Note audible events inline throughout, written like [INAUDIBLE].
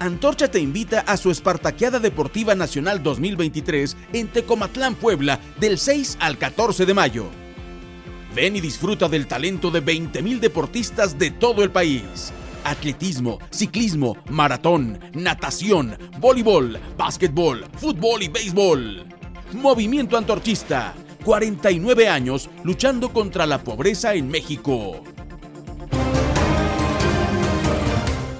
Antorcha te invita a su Espartaqueada Deportiva Nacional 2023 en Tecomatlán, Puebla, del 6 al 14 de mayo. Ven y disfruta del talento de 20.000 deportistas de todo el país. Atletismo, ciclismo, maratón, natación, voleibol, básquetbol, fútbol y béisbol. Movimiento Antorchista, 49 años luchando contra la pobreza en México.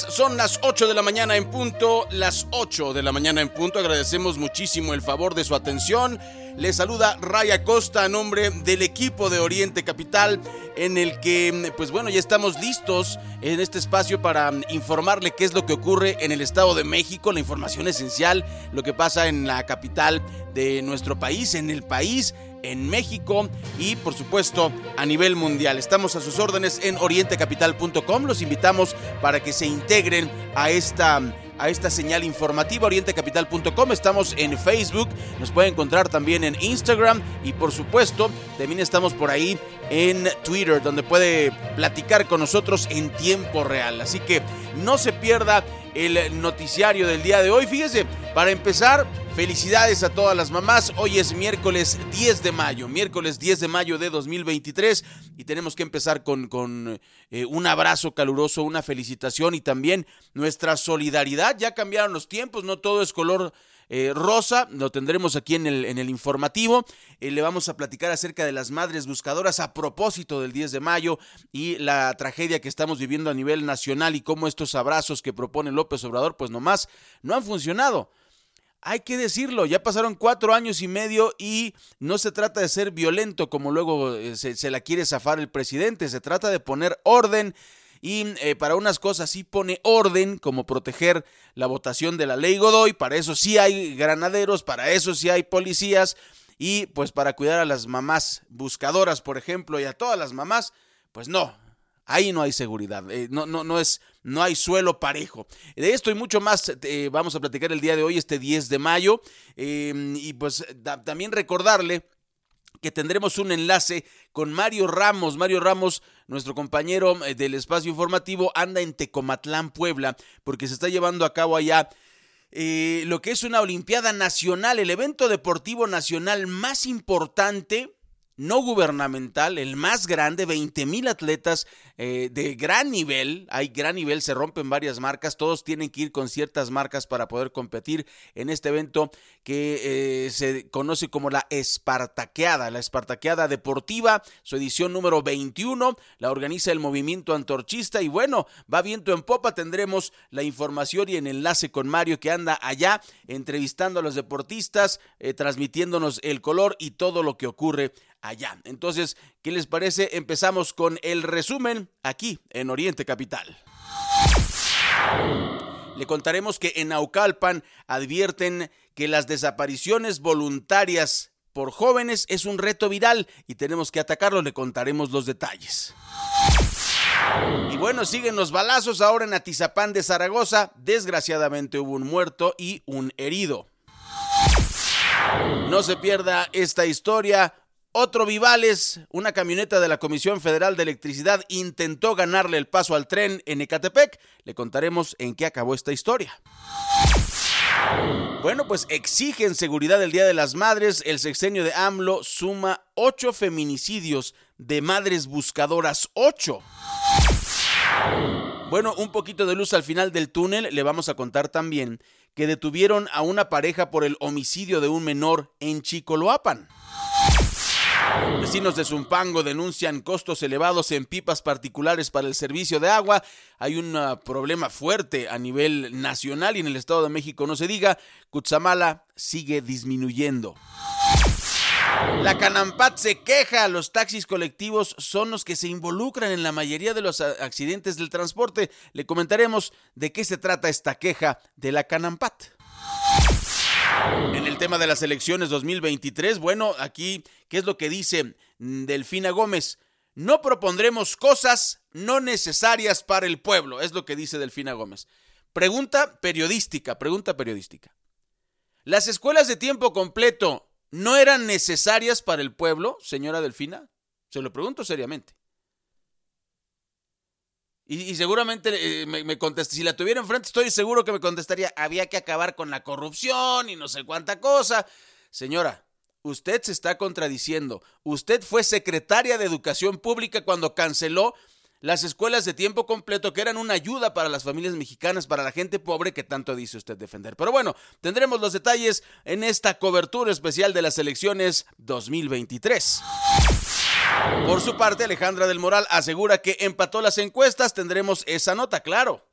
Son las 8 de la mañana en punto, las 8 de la mañana en punto. Agradecemos muchísimo el favor de su atención. Le saluda Raya Costa a nombre del equipo de Oriente Capital, en el que, pues bueno, ya estamos listos en este espacio para informarle qué es lo que ocurre en el Estado de México, la información esencial, lo que pasa en la capital de nuestro país, en el país en México y por supuesto a nivel mundial. Estamos a sus órdenes en orientecapital.com. Los invitamos para que se integren a esta a esta señal informativa orientecapital.com. Estamos en Facebook, nos puede encontrar también en Instagram y por supuesto también estamos por ahí en Twitter donde puede platicar con nosotros en tiempo real. Así que no se pierda el noticiario del día de hoy. Fíjese, para empezar, felicidades a todas las mamás. Hoy es miércoles 10 de mayo, miércoles 10 de mayo de 2023 y tenemos que empezar con, con eh, un abrazo caluroso, una felicitación y también nuestra solidaridad. Ya cambiaron los tiempos, no todo es color eh, rosa, lo tendremos aquí en el, en el informativo. Eh, le vamos a platicar acerca de las madres buscadoras a propósito del 10 de mayo y la tragedia que estamos viviendo a nivel nacional y cómo estos abrazos que propone López Obrador, pues nomás no han funcionado. Hay que decirlo, ya pasaron cuatro años y medio y no se trata de ser violento como luego eh, se, se la quiere zafar el presidente, se trata de poner orden y eh, para unas cosas sí pone orden, como proteger la votación de la ley Godoy, para eso sí hay granaderos, para eso sí hay policías, y pues para cuidar a las mamás buscadoras, por ejemplo, y a todas las mamás, pues no, ahí no hay seguridad, eh, no, no, no es, no hay suelo parejo. De esto y mucho más eh, vamos a platicar el día de hoy, este 10 de mayo, y pues también recordarle que tendremos un enlace con Mario Ramos. Mario Ramos, nuestro compañero eh, del espacio informativo, anda en Tecomatlán, Puebla, porque se está llevando a cabo allá eh, lo que es una Olimpiada Nacional, el evento deportivo nacional más importante no gubernamental, el más grande, 20 mil atletas eh, de gran nivel, hay gran nivel, se rompen varias marcas, todos tienen que ir con ciertas marcas para poder competir en este evento que eh, se conoce como la Espartaqueada, la Espartaqueada Deportiva, su edición número 21, la organiza el movimiento antorchista. Y bueno, va viento en popa, tendremos la información y el enlace con Mario que anda allá entrevistando a los deportistas, eh, transmitiéndonos el color y todo lo que ocurre allá. Entonces, ¿qué les parece? Empezamos con el resumen aquí en Oriente Capital. Le contaremos que en Naucalpan advierten que las desapariciones voluntarias por jóvenes es un reto viral y tenemos que atacarlo. Le contaremos los detalles. Y bueno, siguen los balazos ahora en Atizapán de Zaragoza. Desgraciadamente hubo un muerto y un herido. No se pierda esta historia. Otro Vivales, una camioneta de la Comisión Federal de Electricidad, intentó ganarle el paso al tren en Ecatepec. Le contaremos en qué acabó esta historia. Bueno, pues exigen seguridad el Día de las Madres. El sexenio de AMLO suma ocho feminicidios de madres buscadoras. ¡Ocho! Bueno, un poquito de luz al final del túnel. Le vamos a contar también que detuvieron a una pareja por el homicidio de un menor en Chicoloapan. Vecinos de Zumpango denuncian costos elevados en pipas particulares para el servicio de agua. Hay un ah, problema fuerte a nivel nacional y en el Estado de México no se diga. Cutzamala sigue disminuyendo. La Canampat se queja, los taxis colectivos son los que se involucran en la mayoría de los accidentes del transporte. Le comentaremos de qué se trata esta queja de la Canampat. En el tema de las elecciones 2023, bueno, aquí, ¿qué es lo que dice Delfina Gómez? No propondremos cosas no necesarias para el pueblo, es lo que dice Delfina Gómez. Pregunta periodística, pregunta periodística. ¿Las escuelas de tiempo completo no eran necesarias para el pueblo, señora Delfina? Se lo pregunto seriamente. Y, seguramente eh, me, me si la tuviera enfrente, estoy seguro que me contestaría, había que acabar con la corrupción y no sé cuánta cosa. Señora, usted se está contradiciendo. Usted fue secretaria de Educación Pública cuando canceló las escuelas de tiempo completo que eran una ayuda para las familias mexicanas, para la gente pobre que tanto dice usted defender. Pero bueno, tendremos los detalles en esta cobertura especial de las elecciones 2023. Por su parte, Alejandra del Moral asegura que empató las encuestas. Tendremos esa nota, claro.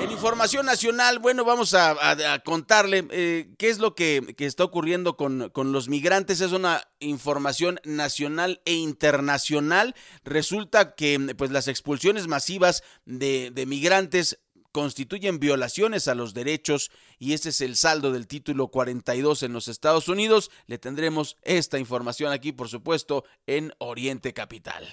En información nacional, bueno, vamos a, contarle eh, qué es lo que, está ocurriendo con, los migrantes. Es una información nacional e internacional. Resulta que pues, las expulsiones masivas de migrantes constituyen violaciones a los derechos y ese es el saldo del título 42 en los Estados Unidos. Le tendremos esta información aquí, por supuesto, en Oriente Capital.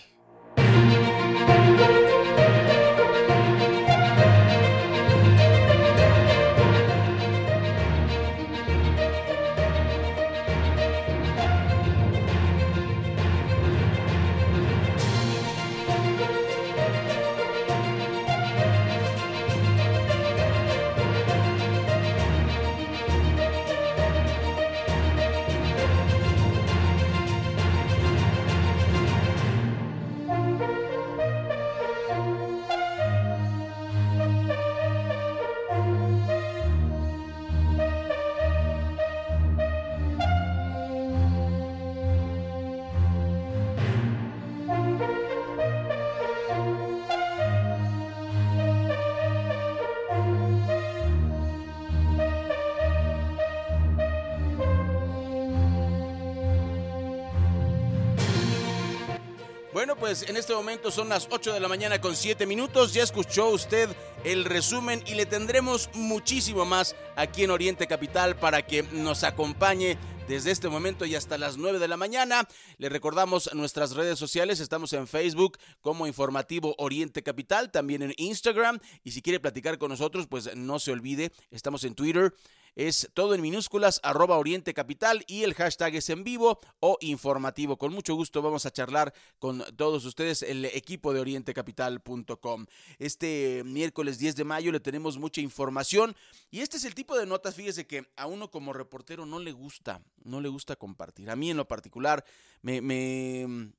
Bueno, pues en este momento son las 8 de la mañana con 7 minutos. Ya escuchó usted el resumen y le tendremos muchísimo más aquí en Oriente Capital para que nos acompañe desde este momento y hasta las 9 de la mañana. Le recordamos nuestras redes sociales, estamos en Facebook como Informativo Oriente Capital, también en Instagram y si quiere platicar con nosotros, pues no se olvide, estamos en Twitter es todo en minúsculas, arroba Oriente Capital y el hashtag es en vivo o informativo. Con mucho gusto vamos a charlar con todos ustedes, el equipo de orientecapital.com. Este miércoles 10 de mayo le tenemos mucha información y este es el tipo de notas, fíjese que a uno como reportero no le gusta, no le gusta compartir. A mí en lo particular me, me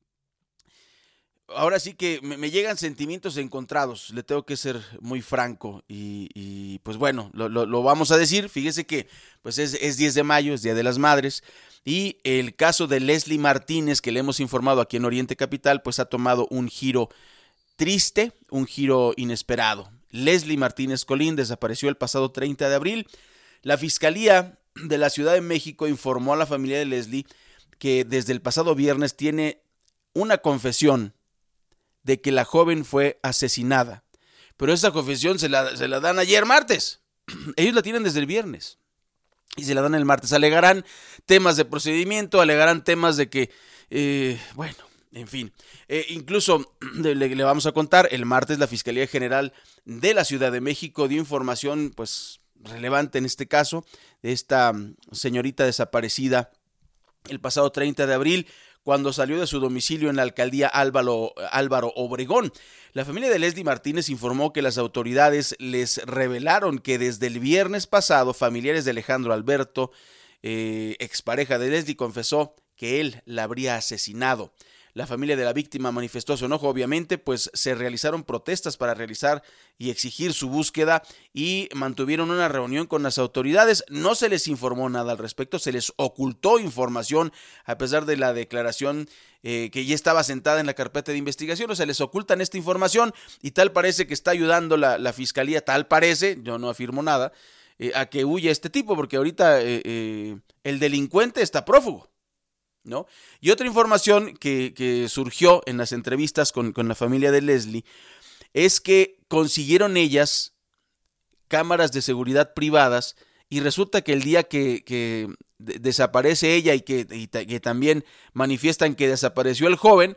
ahora sí que me, llegan sentimientos encontrados, le tengo que ser muy franco y, pues bueno, lo, vamos a decir, fíjese que pues es, es 10 de mayo, es Día de las Madres y el caso de Leslie Martínez que le hemos informado aquí en Oriente Capital pues ha tomado un giro triste, un giro inesperado. Leslie Martínez Colín desapareció el pasado 30 de abril. La Fiscalía de la Ciudad de México informó a la familia de Leslie que desde el pasado viernes tiene una confesión de que la joven fue asesinada. Pero esa confesión se la, se la dan ayer martes. [CLEARS THROAT] Ellos la tienen desde el viernes. Y se la dan el martes. Alegarán temas de procedimiento, alegarán temas de que, eh, bueno, en fin. Eh, incluso [CLEARS THROAT] le, le, vamos a contar, el martes la Fiscalía General de la Ciudad de México dio información, pues, relevante en este caso, de esta mm, señorita desaparecida el pasado 30 de abril cuando salió de su domicilio en la alcaldía Álvaro, Álvaro Obregón. La familia de Leslie Martínez informó que las autoridades les revelaron que desde el viernes pasado familiares de Alejandro Alberto, eh, expareja de Leslie, confesó que él la habría asesinado. La familia de la víctima manifestó su enojo, obviamente, pues se realizaron protestas para realizar y exigir su búsqueda y mantuvieron una reunión con las autoridades. No se les informó nada al respecto, se les ocultó información a pesar de la declaración eh, que ya estaba sentada en la carpeta de investigación, o sea, les ocultan esta información y tal parece que está ayudando la, fiscalía, tal parece, yo no afirmo nada, eh, a que huya este tipo, porque ahorita eh, el delincuente está prófugo. ¿No? Y otra información que, surgió en las entrevistas con, la familia de Leslie es que consiguieron ellas cámaras de seguridad privadas y resulta que el día que, desaparece ella y que, que, también manifiestan que desapareció el joven,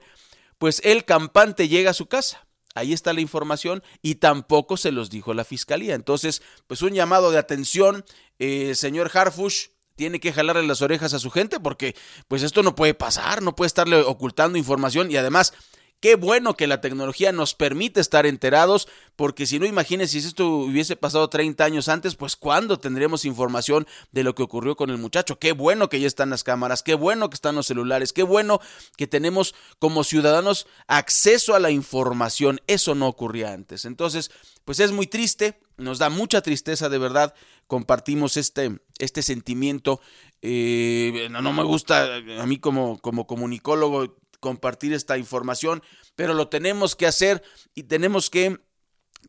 pues el campante llega a su casa. Ahí está la información y tampoco se los dijo la fiscalía. Entonces, pues un llamado de atención, eh, señor Harfush, tiene que jalarle las orejas a su gente porque pues esto no puede pasar, no puede estarle ocultando información y además Qué bueno que la tecnología nos permite estar enterados, porque si no, imagínense si esto hubiese pasado 30 años antes, pues ¿cuándo tendremos información de lo que ocurrió con el muchacho? Qué bueno que ya están las cámaras, qué bueno que están los celulares, qué bueno que tenemos como ciudadanos acceso a la información. Eso no ocurría antes. Entonces, pues es muy triste, nos da mucha tristeza de verdad. Compartimos este, este sentimiento. Eh, no, no, me gusta a mí como, como comunicólogo compartir esta información, pero lo tenemos que hacer y tenemos que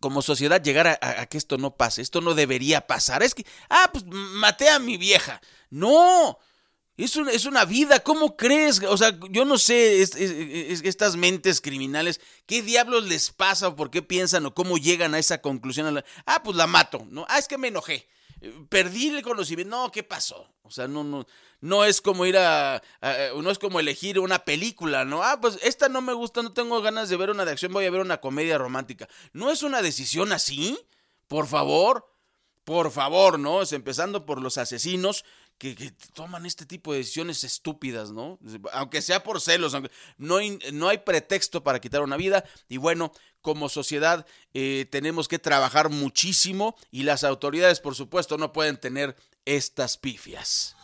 como sociedad llegar a, que esto no pase. Esto no debería pasar. Es que, ah, pues maté a mi vieja. No. Es, es una vida, ¿cómo crees? O sea, yo no sé, estas mentes criminales, ¿qué diablos les pasa o por qué piensan o cómo llegan a esa conclusión? Ah, pues la mato, ¿no? Ah, es que me enojé perdí el conocimiento. No, ¿qué pasó? O sea, no, no, no es como ir a, no es como elegir una película, ¿no? Ah, pues esta no me gusta, no tengo ganas de ver una de acción, voy a ver una comedia romántica. ¿No es una decisión así? Por favor, por favor, ¿no? Es empezando por los asesinos que, toman este tipo de decisiones estúpidas, ¿no? Aunque sea por celos, aunque no hay, no hay pretexto para quitar una vida. Y bueno, como sociedad eh, tenemos que trabajar muchísimo y las autoridades, por supuesto, no pueden tener estas pifias.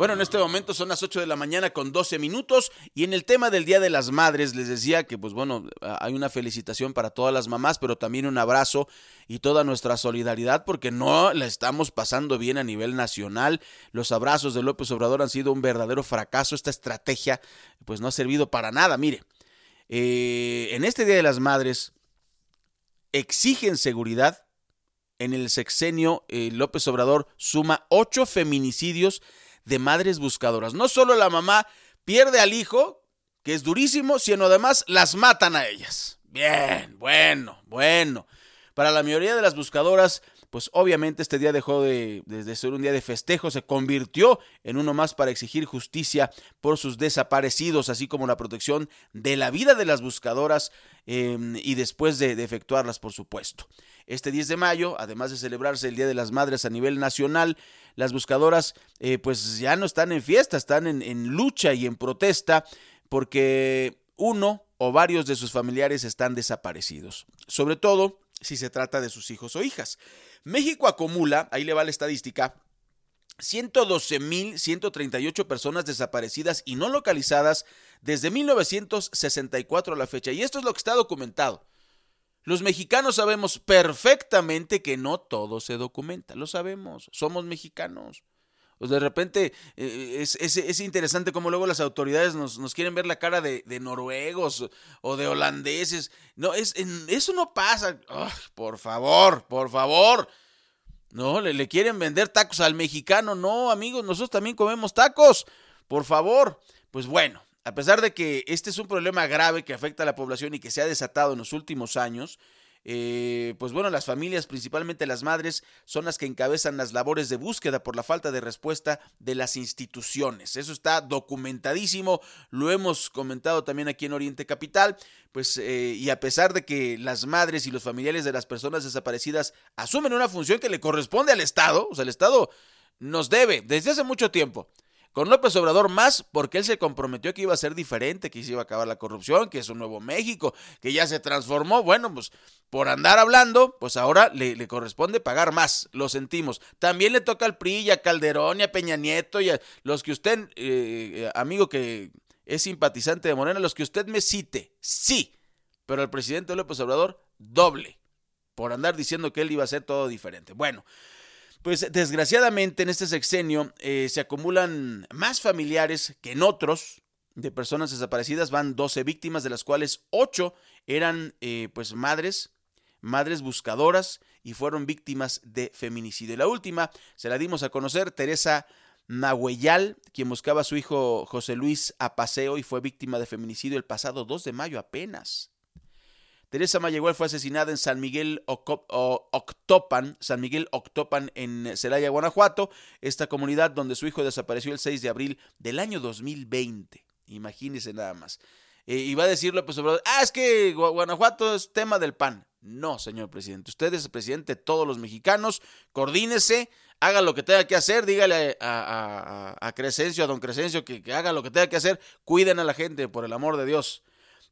Bueno, en este momento son las 8 de la mañana con 12 minutos y en el tema del Día de las Madres les decía que pues bueno, hay una felicitación para todas las mamás, pero también un abrazo y toda nuestra solidaridad porque no la estamos pasando bien a nivel nacional. Los abrazos de López Obrador han sido un verdadero fracaso. Esta estrategia pues no ha servido para nada. Mire, eh, en este Día de las Madres exigen seguridad. En el sexenio eh, López Obrador suma ocho feminicidios de madres buscadoras. No solo la mamá pierde al hijo, que es durísimo, sino además las matan a ellas. Bien, bueno, bueno. Para la mayoría de las buscadoras, pues obviamente este día dejó de, ser un día de festejo, se convirtió en uno más para exigir justicia por sus desaparecidos, así como la protección de la vida de las buscadoras em, y después de, efectuarlas, por supuesto. Este 10 de mayo, además de celebrarse el Día de las Madres a nivel nacional, las buscadoras eh, pues ya no están en fiesta, están en lucha y en protesta porque uno o varios de sus familiares están desaparecidos, sobre todo si se trata de sus hijos o hijas. México acumula, ahí le va la estadística, 112.138 personas desaparecidas y no localizadas desde 1964 a la fecha. Y esto es lo que está documentado. Los mexicanos sabemos perfectamente que no todo se documenta, lo sabemos, somos mexicanos. Pues de repente eh, es, es, interesante cómo luego las autoridades nos, nos quieren ver la cara de, noruegos o de holandeses. No, es, eso no pasa. por favor, por favor. No, le, le quieren vender tacos al mexicano. No, amigos, nosotros también comemos tacos. Por favor. Pues bueno, a pesar de que este es un problema grave que afecta a la población y que se ha desatado en los últimos años, eh, pues bueno, las familias, principalmente las madres, son las que encabezan las labores de búsqueda por la falta de respuesta de las instituciones. Eso está documentadísimo, lo hemos comentado también aquí en Oriente Capital, pues eh, y a pesar de que las madres y los familiares de las personas desaparecidas asumen una función que le corresponde al Estado, o sea, el Estado nos debe desde hace mucho tiempo con López Obrador más porque él se comprometió que iba a ser diferente, que se iba a acabar la corrupción, que es un nuevo México, que ya se transformó. Bueno, pues por andar hablando, pues ahora le, corresponde pagar más, lo sentimos. También le toca al PRI y a Calderón y a Peña Nieto y a los que usted, eh, amigo que es simpatizante de Morena, los que usted me cite, sí, pero el presidente López Obrador, doble, por andar diciendo que él iba a hacer todo diferente. Bueno, pues desgraciadamente en este sexenio eh, se acumulan más familiares que en otros de personas desaparecidas. Van 12 víctimas, de las cuales 8 eran eh, pues madres, madres buscadoras y fueron víctimas de feminicidio. Y la última se la dimos a conocer, Teresa Nahueyal, quien buscaba a su hijo José Luis a paseo y fue víctima de feminicidio el pasado 2 de mayo apenas. Teresa Mayagüel fue asesinada en San Miguel Octopan, San Miguel Octopan en Celaya, Guanajuato, esta comunidad donde su hijo desapareció el 6 de abril del año 2020. Imagínense nada más. Eh, y va a decirlo, pues, ah, es que Guanajuato es tema del PAN. No, señor presidente. Usted es el presidente de todos los mexicanos. Coordínese, haga lo que tenga que hacer. Dígale a, Crescencio, a don Crescencio, que haga lo que tenga que hacer. Cuiden a la gente, por el amor de Dios.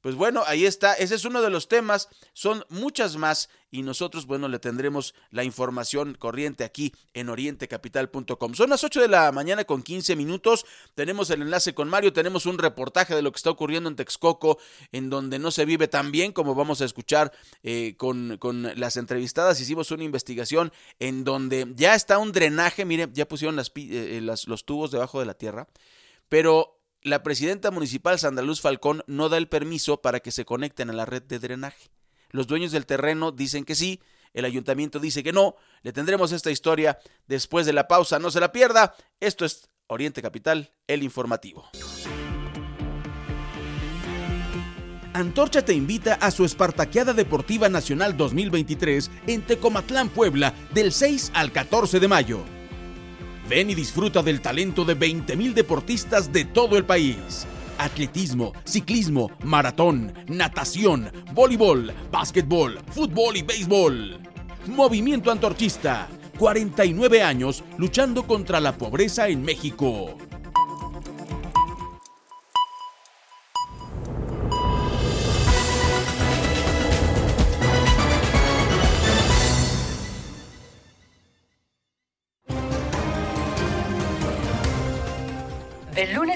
Pues bueno, ahí está, ese es uno de los temas, son muchas más y nosotros, bueno, le tendremos la información corriente aquí en orientecapital.com. Son las 8 de la mañana con 15 minutos, tenemos el enlace con Mario, tenemos un reportaje de lo que está ocurriendo en Texcoco, en donde no se vive tan bien como vamos a escuchar eh, con, con, las entrevistadas, hicimos una investigación en donde ya está un drenaje, mire, ya pusieron las, eh, los tubos debajo de la tierra, pero la presidenta municipal Sandaluz Falcón no da el permiso para que se conecten a la red de drenaje. Los dueños del terreno dicen que sí, el ayuntamiento dice que no. Le tendremos esta historia después de la pausa, no se la pierda. Esto es Oriente Capital, el informativo. Antorcha te invita a su Espartaqueada Deportiva Nacional 2023 en Tecomatlán, Puebla, del 6 al 14 de mayo. Ven y disfruta del talento de 20.000 deportistas de todo el país. Atletismo, ciclismo, maratón, natación, voleibol, básquetbol, fútbol y béisbol. Movimiento Antorchista. 49 años luchando contra la pobreza en México.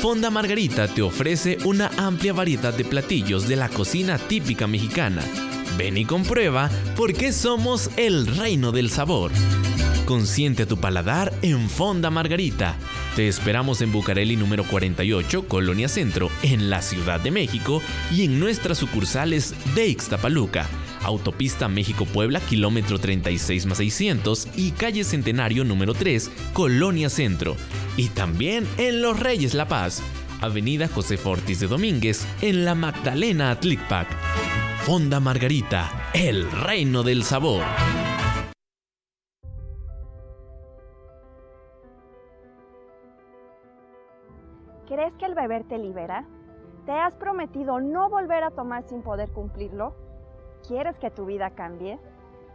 Fonda Margarita te ofrece una amplia variedad de platillos de la cocina típica mexicana. Ven y comprueba por qué somos el reino del sabor. Consiente tu paladar en Fonda Margarita. Te esperamos en Bucareli número 48, Colonia Centro, en la Ciudad de México y en nuestras sucursales de Ixtapaluca, Autopista México-Puebla, kilómetro 36 más 600 y calle Centenario número 3, Colonia Centro. Y también en Los Reyes La Paz, Avenida José Fortis de Domínguez, en la Magdalena Atlicpac. Fonda Margarita, el reino del sabor. ¿Crees que el beber te libera? ¿Te has prometido no volver a tomar sin poder cumplirlo? ¿Quieres que tu vida cambie?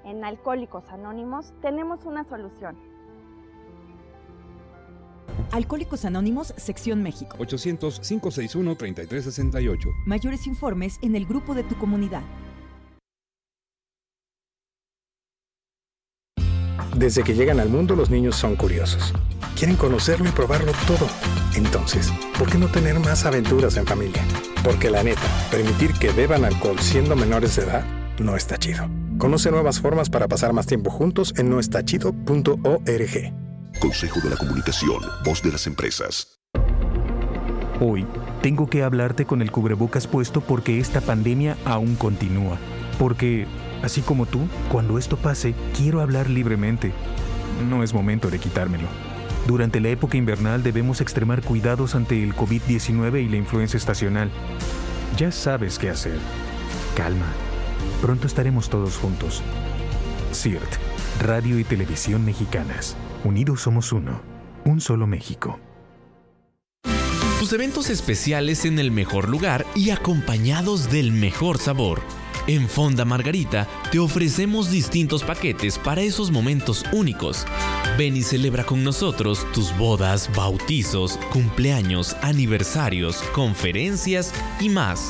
En Alcohólicos Anónimos tenemos una solución. Alcohólicos Anónimos, Sección México. 800-561-3368. Mayores informes en el grupo de tu comunidad. Desde que llegan al mundo los niños son curiosos. Quieren conocerlo y probarlo todo. Entonces, ¿por qué no tener más aventuras en familia? Porque la neta, permitir que beban alcohol siendo menores de edad no está chido. Conoce nuevas formas para pasar más tiempo juntos en noestachido.org. Consejo de la Comunicación, voz de las empresas. Hoy tengo que hablarte con el cubrebocas puesto porque esta pandemia aún continúa. Porque, así como tú, cuando esto pase, quiero hablar libremente. No es momento de quitármelo. Durante la época invernal debemos extremar cuidados ante el COVID-19 y la influenza estacional. Ya sabes qué hacer. Calma Pronto estaremos todos juntos. CIRT, Radio y Televisión Mexicanas. Unidos somos uno. Un solo México. Tus eventos especiales en el mejor lugar y acompañados del mejor sabor. En Fonda Margarita te ofrecemos distintos paquetes para esos momentos únicos. Ven y celebra con nosotros tus bodas, bautizos, cumpleaños, aniversarios, conferencias y más.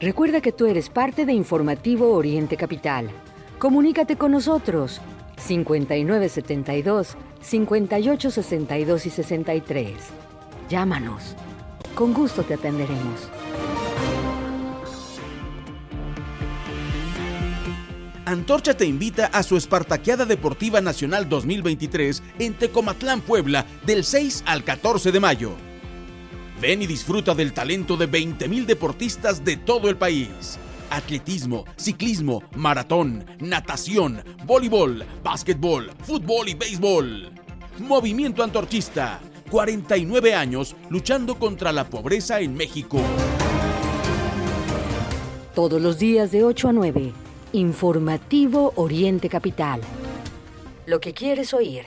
Recuerda que tú eres parte de Informativo Oriente Capital. Comunícate con nosotros 5972 5862 y 63. Llámanos. Con gusto te atenderemos. Antorcha te invita a su Espartaqueada Deportiva Nacional 2023 en Tecomatlán, Puebla, del 6 al 14 de mayo. Ven y disfruta del talento de 20.000 deportistas de todo el país. Atletismo, ciclismo, maratón, natación, voleibol, básquetbol, fútbol y béisbol. Movimiento Antorchista. 49 años luchando contra la pobreza en México. Todos los días de 8 a 9. Informativo Oriente Capital. Lo que quieres oír.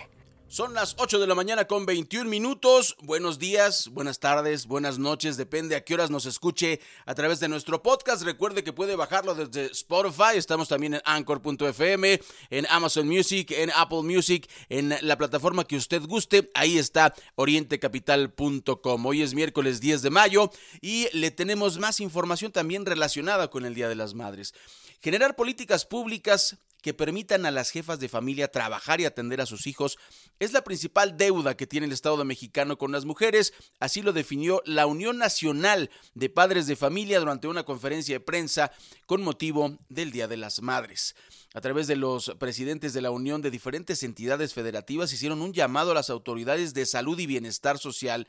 Son las 8 de la mañana con 21 minutos. Buenos días, buenas tardes, buenas noches, depende a qué horas nos escuche a través de nuestro podcast. Recuerde que puede bajarlo desde Spotify. Estamos también en anchor.fm, en Amazon Music, en Apple Music, en la plataforma que usted guste. Ahí está orientecapital.com. Hoy es miércoles 10 de mayo y le tenemos más información también relacionada con el Día de las Madres. Generar políticas públicas que permitan a las jefas de familia trabajar y atender a sus hijos es la principal deuda que tiene el Estado mexicano con las mujeres, así lo definió la Unión Nacional de Padres de Familia durante una conferencia de prensa con motivo del Día de las Madres. A través de los presidentes de la Unión de diferentes entidades federativas hicieron un llamado a las autoridades de salud y bienestar social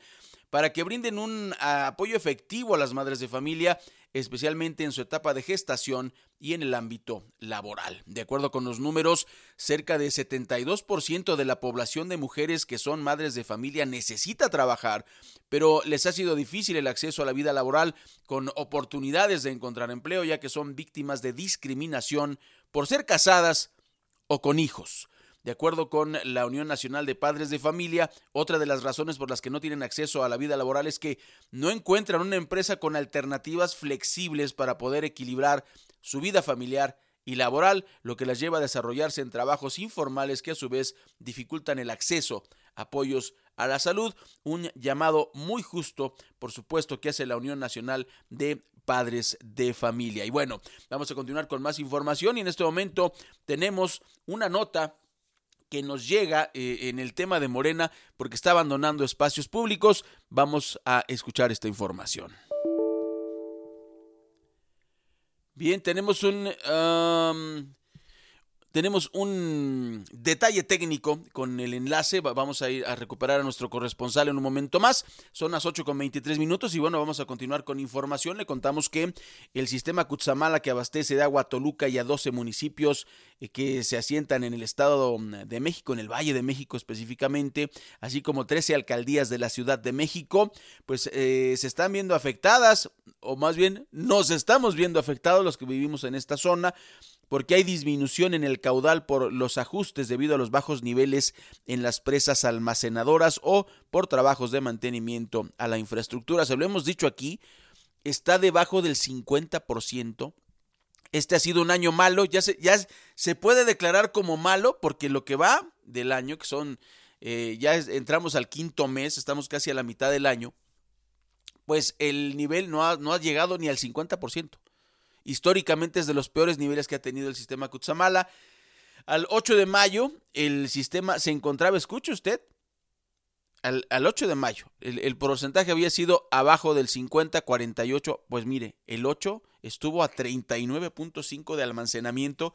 para que brinden un apoyo efectivo a las madres de familia especialmente en su etapa de gestación y en el ámbito laboral. De acuerdo con los números, cerca de 72% de la población de mujeres que son madres de familia necesita trabajar, pero les ha sido difícil el acceso a la vida laboral con oportunidades de encontrar empleo, ya que son víctimas de discriminación por ser casadas o con hijos. De acuerdo con la Unión Nacional de Padres de Familia, otra de las razones por las que no tienen acceso a la vida laboral es que no encuentran una empresa con alternativas flexibles para poder equilibrar su vida familiar y laboral, lo que las lleva a desarrollarse en trabajos informales que a su vez dificultan el acceso a apoyos a la salud, un llamado muy justo, por supuesto, que hace la Unión Nacional de Padres de Familia. Y bueno, vamos a continuar con más información y en este momento tenemos una nota que nos llega eh, en el tema de Morena porque está abandonando espacios públicos. Vamos a escuchar esta información. Bien, tenemos un... tenemos un detalle técnico con el enlace. Vamos a ir a recuperar a nuestro corresponsal en un momento más. Son las 8 con 23 minutos y bueno, vamos a continuar con información. Le contamos que el sistema Cutzamala que abastece de agua a Toluca y a 12 municipios eh, que se asientan en el Estado de México, en el Valle de México específicamente, así como 13 alcaldías de la Ciudad de México, pues eh, se están viendo afectadas, o más bien nos estamos viendo afectados los que vivimos en esta zona porque hay disminución en el caudal por los ajustes debido a los bajos niveles en las presas almacenadoras o por trabajos de mantenimiento a la infraestructura. Se lo hemos dicho aquí, está debajo del 50%. Este ha sido un año malo, ya se, ya se puede declarar como malo porque lo que va del año, que son, eh, ya entramos al quinto mes, estamos casi a la mitad del año, pues el nivel no ha, no ha llegado ni al 50%. Históricamente es de los peores niveles que ha tenido el sistema Kutsamala. Al 8 de mayo, el sistema se encontraba, escuche usted, al, 8 de mayo, el, porcentaje había sido abajo del 50-48. Pues mire, el 8 estuvo a 39.5 de almacenamiento,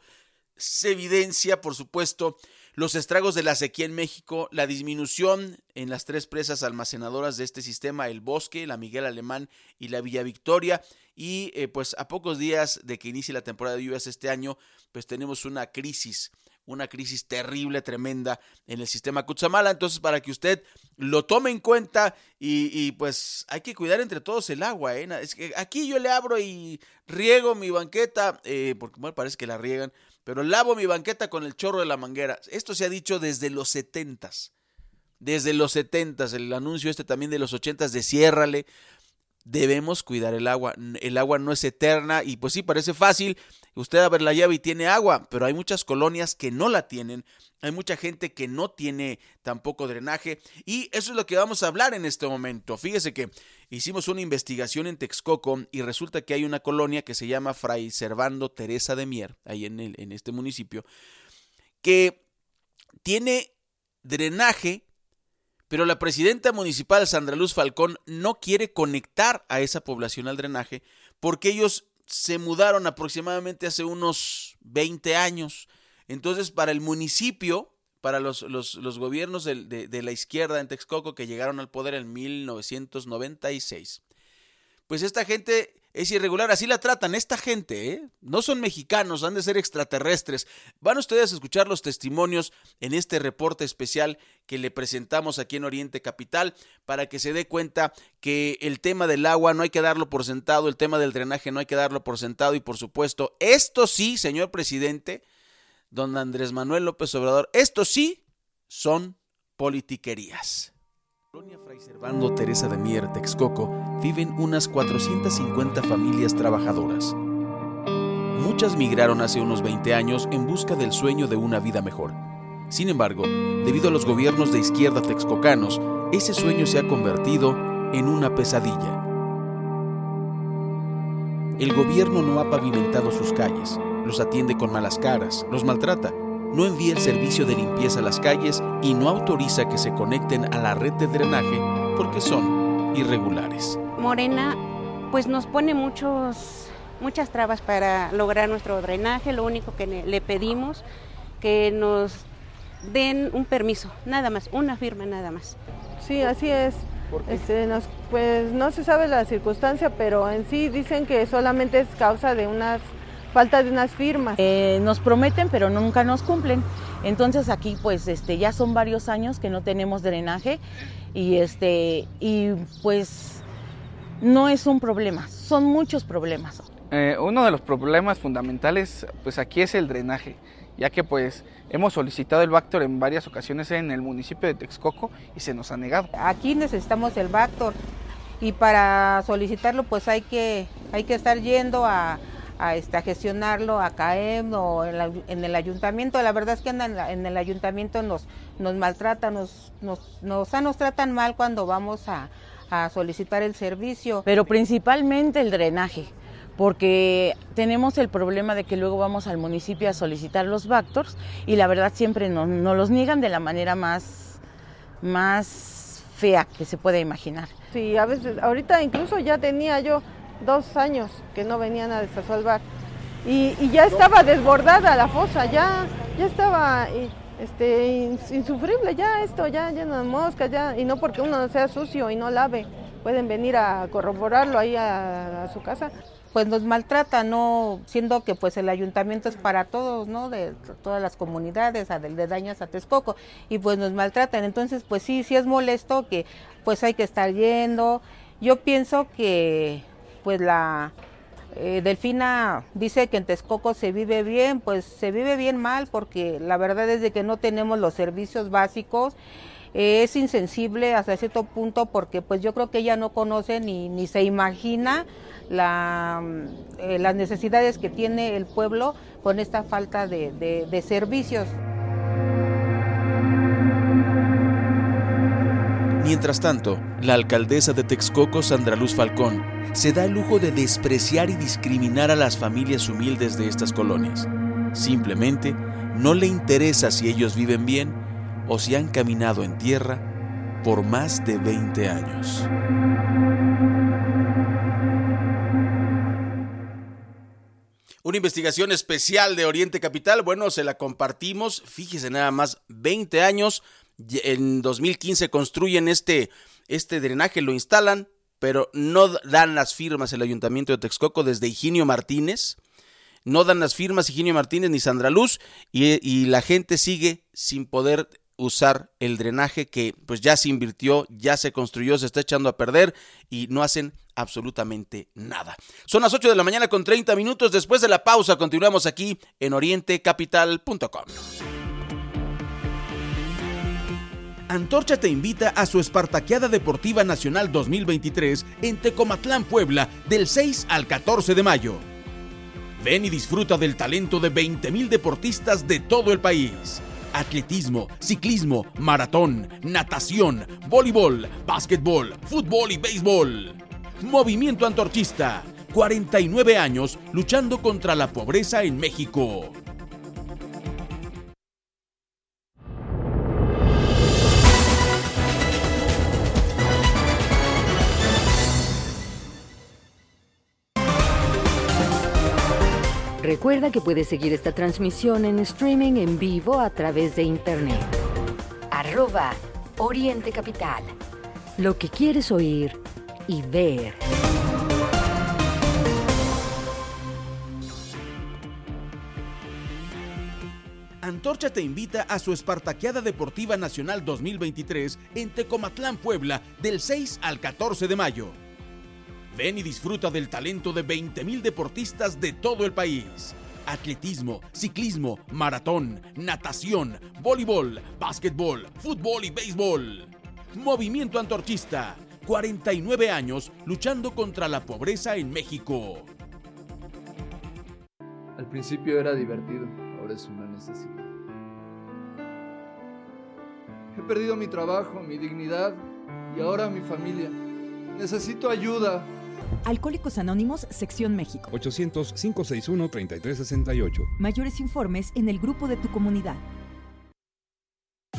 se evidencia, por supuesto, los estragos de la sequía en México, la disminución en las tres presas almacenadoras de este sistema, el Bosque, la Miguel Alemán y la Villa Victoria. Y eh, pues a pocos días de que inicie la temporada de lluvias este año, pues tenemos una crisis una crisis terrible, tremenda en el sistema Cutzamala. Entonces, para que usted lo tome en cuenta y, pues hay que cuidar entre todos el agua. ¿eh? Es que aquí yo le abro y riego mi banqueta, eh, porque me parece que la riegan, pero lavo mi banqueta con el chorro de la manguera. Esto se ha dicho desde los setentas. Desde los setentas, el anuncio este también de los ochentas de ciérrale, debemos cuidar el agua. El agua no es eterna y pues sí, parece fácil. Usted abre la llave y tiene agua, pero hay muchas colonias que no la tienen. Hay mucha gente que no tiene tampoco drenaje y eso es lo que vamos a hablar en este momento. Fíjese que hicimos una investigación en Texcoco y resulta que hay una colonia que se llama Fray Servando Teresa de Mier, ahí en, el, en este municipio, que tiene drenaje pero la presidenta municipal Sandra Luz Falcón no quiere conectar a esa población al drenaje porque ellos se mudaron aproximadamente hace unos 20 años. Entonces, para el municipio, para los, los, gobiernos de, de, la izquierda en Texcoco que llegaron al poder en 1996, pues esta gente es irregular, así la tratan esta gente, ¿eh? no son mexicanos, han de ser extraterrestres. Van ustedes a escuchar los testimonios en este reporte especial que le presentamos aquí en Oriente Capital para que se dé cuenta que el tema del agua no hay que darlo por sentado, el tema del drenaje no hay que darlo por sentado y por supuesto, esto sí, señor presidente, don Andrés Manuel López Obrador, esto sí son politiquerías. Colonia Fray Servando Teresa de Mier, Texcoco, viven unas 450 familias trabajadoras. Muchas migraron hace unos 20 años en busca del sueño de una vida mejor. Sin embargo, debido a los gobiernos de izquierda texcocanos, ese sueño se ha convertido en una pesadilla. El gobierno no ha pavimentado sus calles, los atiende con malas caras, los maltrata no envía el servicio de limpieza a las calles y no autoriza que se conecten a la red de drenaje porque son irregulares. Morena pues nos pone muchos, muchas trabas para lograr nuestro drenaje, lo único que le pedimos que nos den un permiso, nada más, una firma nada más. Sí, así es. Este, pues no se sabe la circunstancia, pero en sí dicen que solamente es causa de unas falta de unas firmas. Eh, nos prometen, pero nunca nos cumplen. Entonces aquí pues este, ya son varios años que no tenemos drenaje y, este, y pues no es un problema, son muchos problemas. Eh, uno de los problemas fundamentales pues aquí es el drenaje, ya que pues hemos solicitado el Bactor en varias ocasiones en el municipio de Texcoco y se nos ha negado. Aquí necesitamos el Bactor y para solicitarlo pues hay que, hay que estar yendo a, a, este, a gestionarlo a CAEM o en, el ayuntamiento. La verdad es que en, en el ayuntamiento nos, nos maltratan, nos, nos, nos, nos tratan mal cuando vamos a, a solicitar el servicio. Pero principalmente el drenaje porque tenemos el problema de que luego vamos al municipio a solicitar los Bactors y la verdad siempre nos, nos, los niegan de la manera más, más fea que se puede imaginar. Sí, a veces, ahorita incluso ya tenía yo dos años que no venían a desasolvar. Y, y ya estaba desbordada la fosa, ya, ya estaba este, insufrible, ya esto, ya lleno de moscas, ya, y no porque uno sea sucio y no lave, pueden venir a corroborarlo ahí a, su casa. Pues nos maltrata, no, siendo que pues el ayuntamiento es para todos, ¿no? De todas las comunidades, de Dañas a Texcoco, y pues nos maltratan. Entonces, pues sí, sí es molesto que pues hay que estar yendo. Yo pienso que pues la eh, Delfina dice que en Texcoco se vive bien, pues se vive bien mal porque la verdad es de que no tenemos los servicios básicos. Eh, es insensible hasta cierto punto porque pues yo creo que ella no conoce ni, ni se imagina la, eh, las necesidades que tiene el pueblo con esta falta de, de servicios. Mientras tanto, la alcaldesa de Texcoco, Sandra Luz Falcón, se da el lujo de despreciar y discriminar a las familias humildes de estas colonias. Simplemente no le interesa si ellos viven bien o si han caminado en tierra por más de 20 años. Una investigación especial de Oriente Capital, bueno, se la compartimos, fíjese nada más, 20 años, en 2015 construyen este, este drenaje, lo instalan, pero no dan las firmas el Ayuntamiento de Texcoco desde Higinio Martínez, no dan las firmas Higinio Martínez ni Sandra Luz y, la gente sigue sin poder usar el drenaje que pues ya se invirtió, ya se construyó, se está echando a perder y no hacen absolutamente nada. Son las 8 de la mañana con 30 minutos. Después de la pausa continuamos aquí en orientecapital.com. Antorcha te invita a su Espartaqueada Deportiva Nacional 2023 en Tecomatlán, Puebla, del 6 al 14 de mayo. Ven y disfruta del talento de 20.000 deportistas de todo el país atletismo, ciclismo, maratón, natación, voleibol, básquetbol, fútbol y béisbol. Movimiento Antorchista, 49 años luchando contra la pobreza en México. Recuerda que puedes seguir esta transmisión en streaming en vivo a través de internet. Arroba Oriente Capital. Lo que quieres oír y ver. Antorcha te invita a su Espartaqueada Deportiva Nacional 2023 en Tecomatlán, Puebla, del 6 al 14 de mayo. Ven y disfruta del talento de 20.000 deportistas de todo el país. Atletismo, ciclismo, maratón, natación, voleibol, básquetbol, fútbol y béisbol. Movimiento Antorchista, 49 años luchando contra la pobreza en México. Al principio era divertido, ahora es una necesidad. He perdido mi trabajo, mi dignidad y ahora mi familia. Necesito ayuda. Alcohólicos Anónimos, Sección México. 800-561-3368. Mayores informes en el grupo de tu comunidad.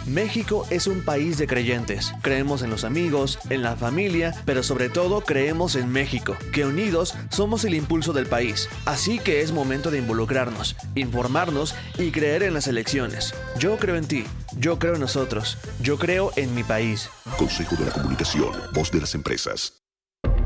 México es un país de creyentes. Creemos en los amigos, en la familia, pero sobre todo creemos en México, que unidos somos el impulso del país. Así que es momento de involucrarnos, informarnos y creer en las elecciones. Yo creo en ti, yo creo en nosotros, yo creo en mi país. Consejo de la Comunicación, voz de las empresas.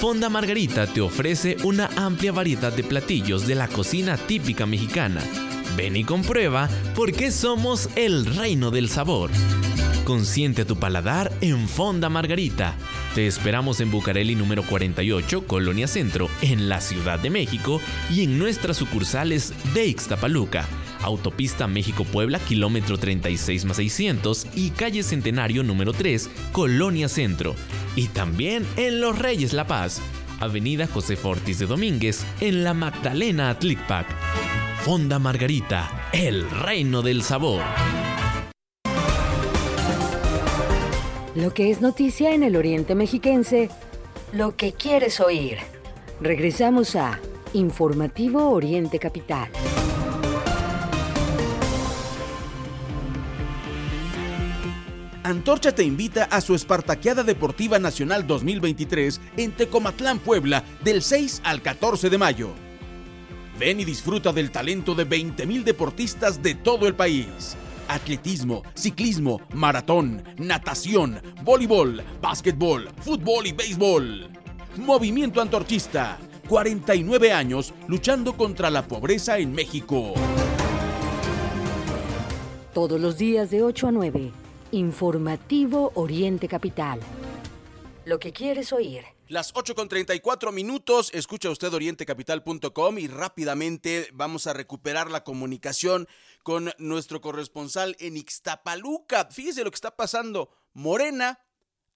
Fonda Margarita te ofrece una amplia variedad de platillos de la cocina típica mexicana. Ven y comprueba por qué somos el reino del sabor. Consiente tu paladar en Fonda Margarita. Te esperamos en Bucareli número 48, Colonia Centro, en la Ciudad de México y en nuestras sucursales de Ixtapaluca, Autopista México-Puebla, kilómetro 36 más 600 y calle Centenario número 3, Colonia Centro. Y también en Los Reyes La Paz, Avenida José Fortis de Domínguez, en la Magdalena Atlicpac. Fonda Margarita, el reino del sabor. Lo que es noticia en el Oriente Mexiquense, lo que quieres oír. Regresamos a Informativo Oriente Capital. Antorcha te invita a su Espartaqueada Deportiva Nacional 2023 en Tecomatlán, Puebla, del 6 al 14 de mayo. Ven y disfruta del talento de 20.000 deportistas de todo el país. Atletismo, ciclismo, maratón, natación, voleibol, básquetbol, fútbol y béisbol. Movimiento Antorchista, 49 años luchando contra la pobreza en México. Todos los días de 8 a 9. Informativo Oriente Capital. Lo que quieres oír. Las 8 con 34 minutos, escucha usted orientecapital.com y rápidamente vamos a recuperar la comunicación con nuestro corresponsal en Ixtapaluca. Fíjese lo que está pasando. Morena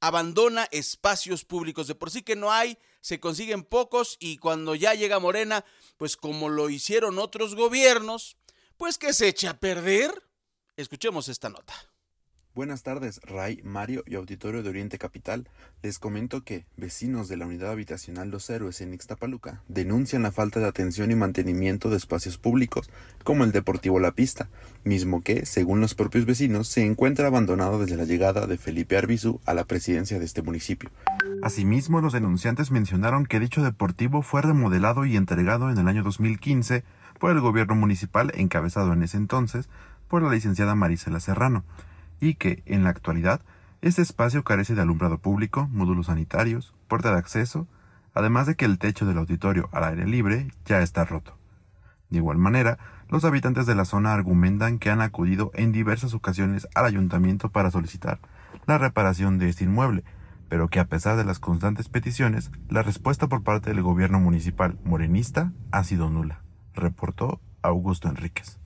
abandona espacios públicos. De por sí que no hay se consiguen pocos y cuando ya llega Morena, pues como lo hicieron otros gobiernos, pues que se eche a perder. Escuchemos esta nota. Buenas tardes, Ray, Mario y Auditorio de Oriente Capital. Les comento que vecinos de la unidad habitacional Los Héroes en Ixtapaluca denuncian la falta de atención y mantenimiento de espacios públicos, como el Deportivo La Pista, mismo que, según los propios vecinos, se encuentra abandonado desde la llegada de Felipe Arbizu a la presidencia de este municipio. Asimismo, los denunciantes mencionaron que dicho deportivo fue remodelado y entregado en el año 2015 por el gobierno municipal encabezado en ese entonces por la licenciada Marisela Serrano y que, en la actualidad, este espacio carece de alumbrado público, módulos sanitarios, puerta de acceso, además de que el techo del auditorio al aire libre ya está roto. De igual manera, los habitantes de la zona argumentan que han acudido en diversas ocasiones al ayuntamiento para solicitar la reparación de este inmueble, pero que a pesar de las constantes peticiones, la respuesta por parte del gobierno municipal morenista ha sido nula, reportó Augusto Enríquez.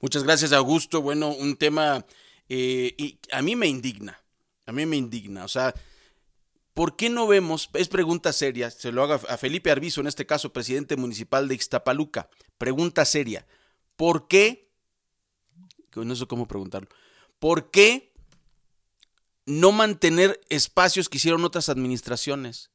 Muchas gracias, Augusto. Bueno, un tema eh, y a mí me indigna, a mí me indigna. O sea, ¿por qué no vemos, es pregunta seria, se lo haga a Felipe Arbizo, en este caso presidente municipal de Ixtapaluca, pregunta seria, ¿por qué, no sé cómo preguntarlo, ¿por qué no mantener espacios que hicieron otras administraciones?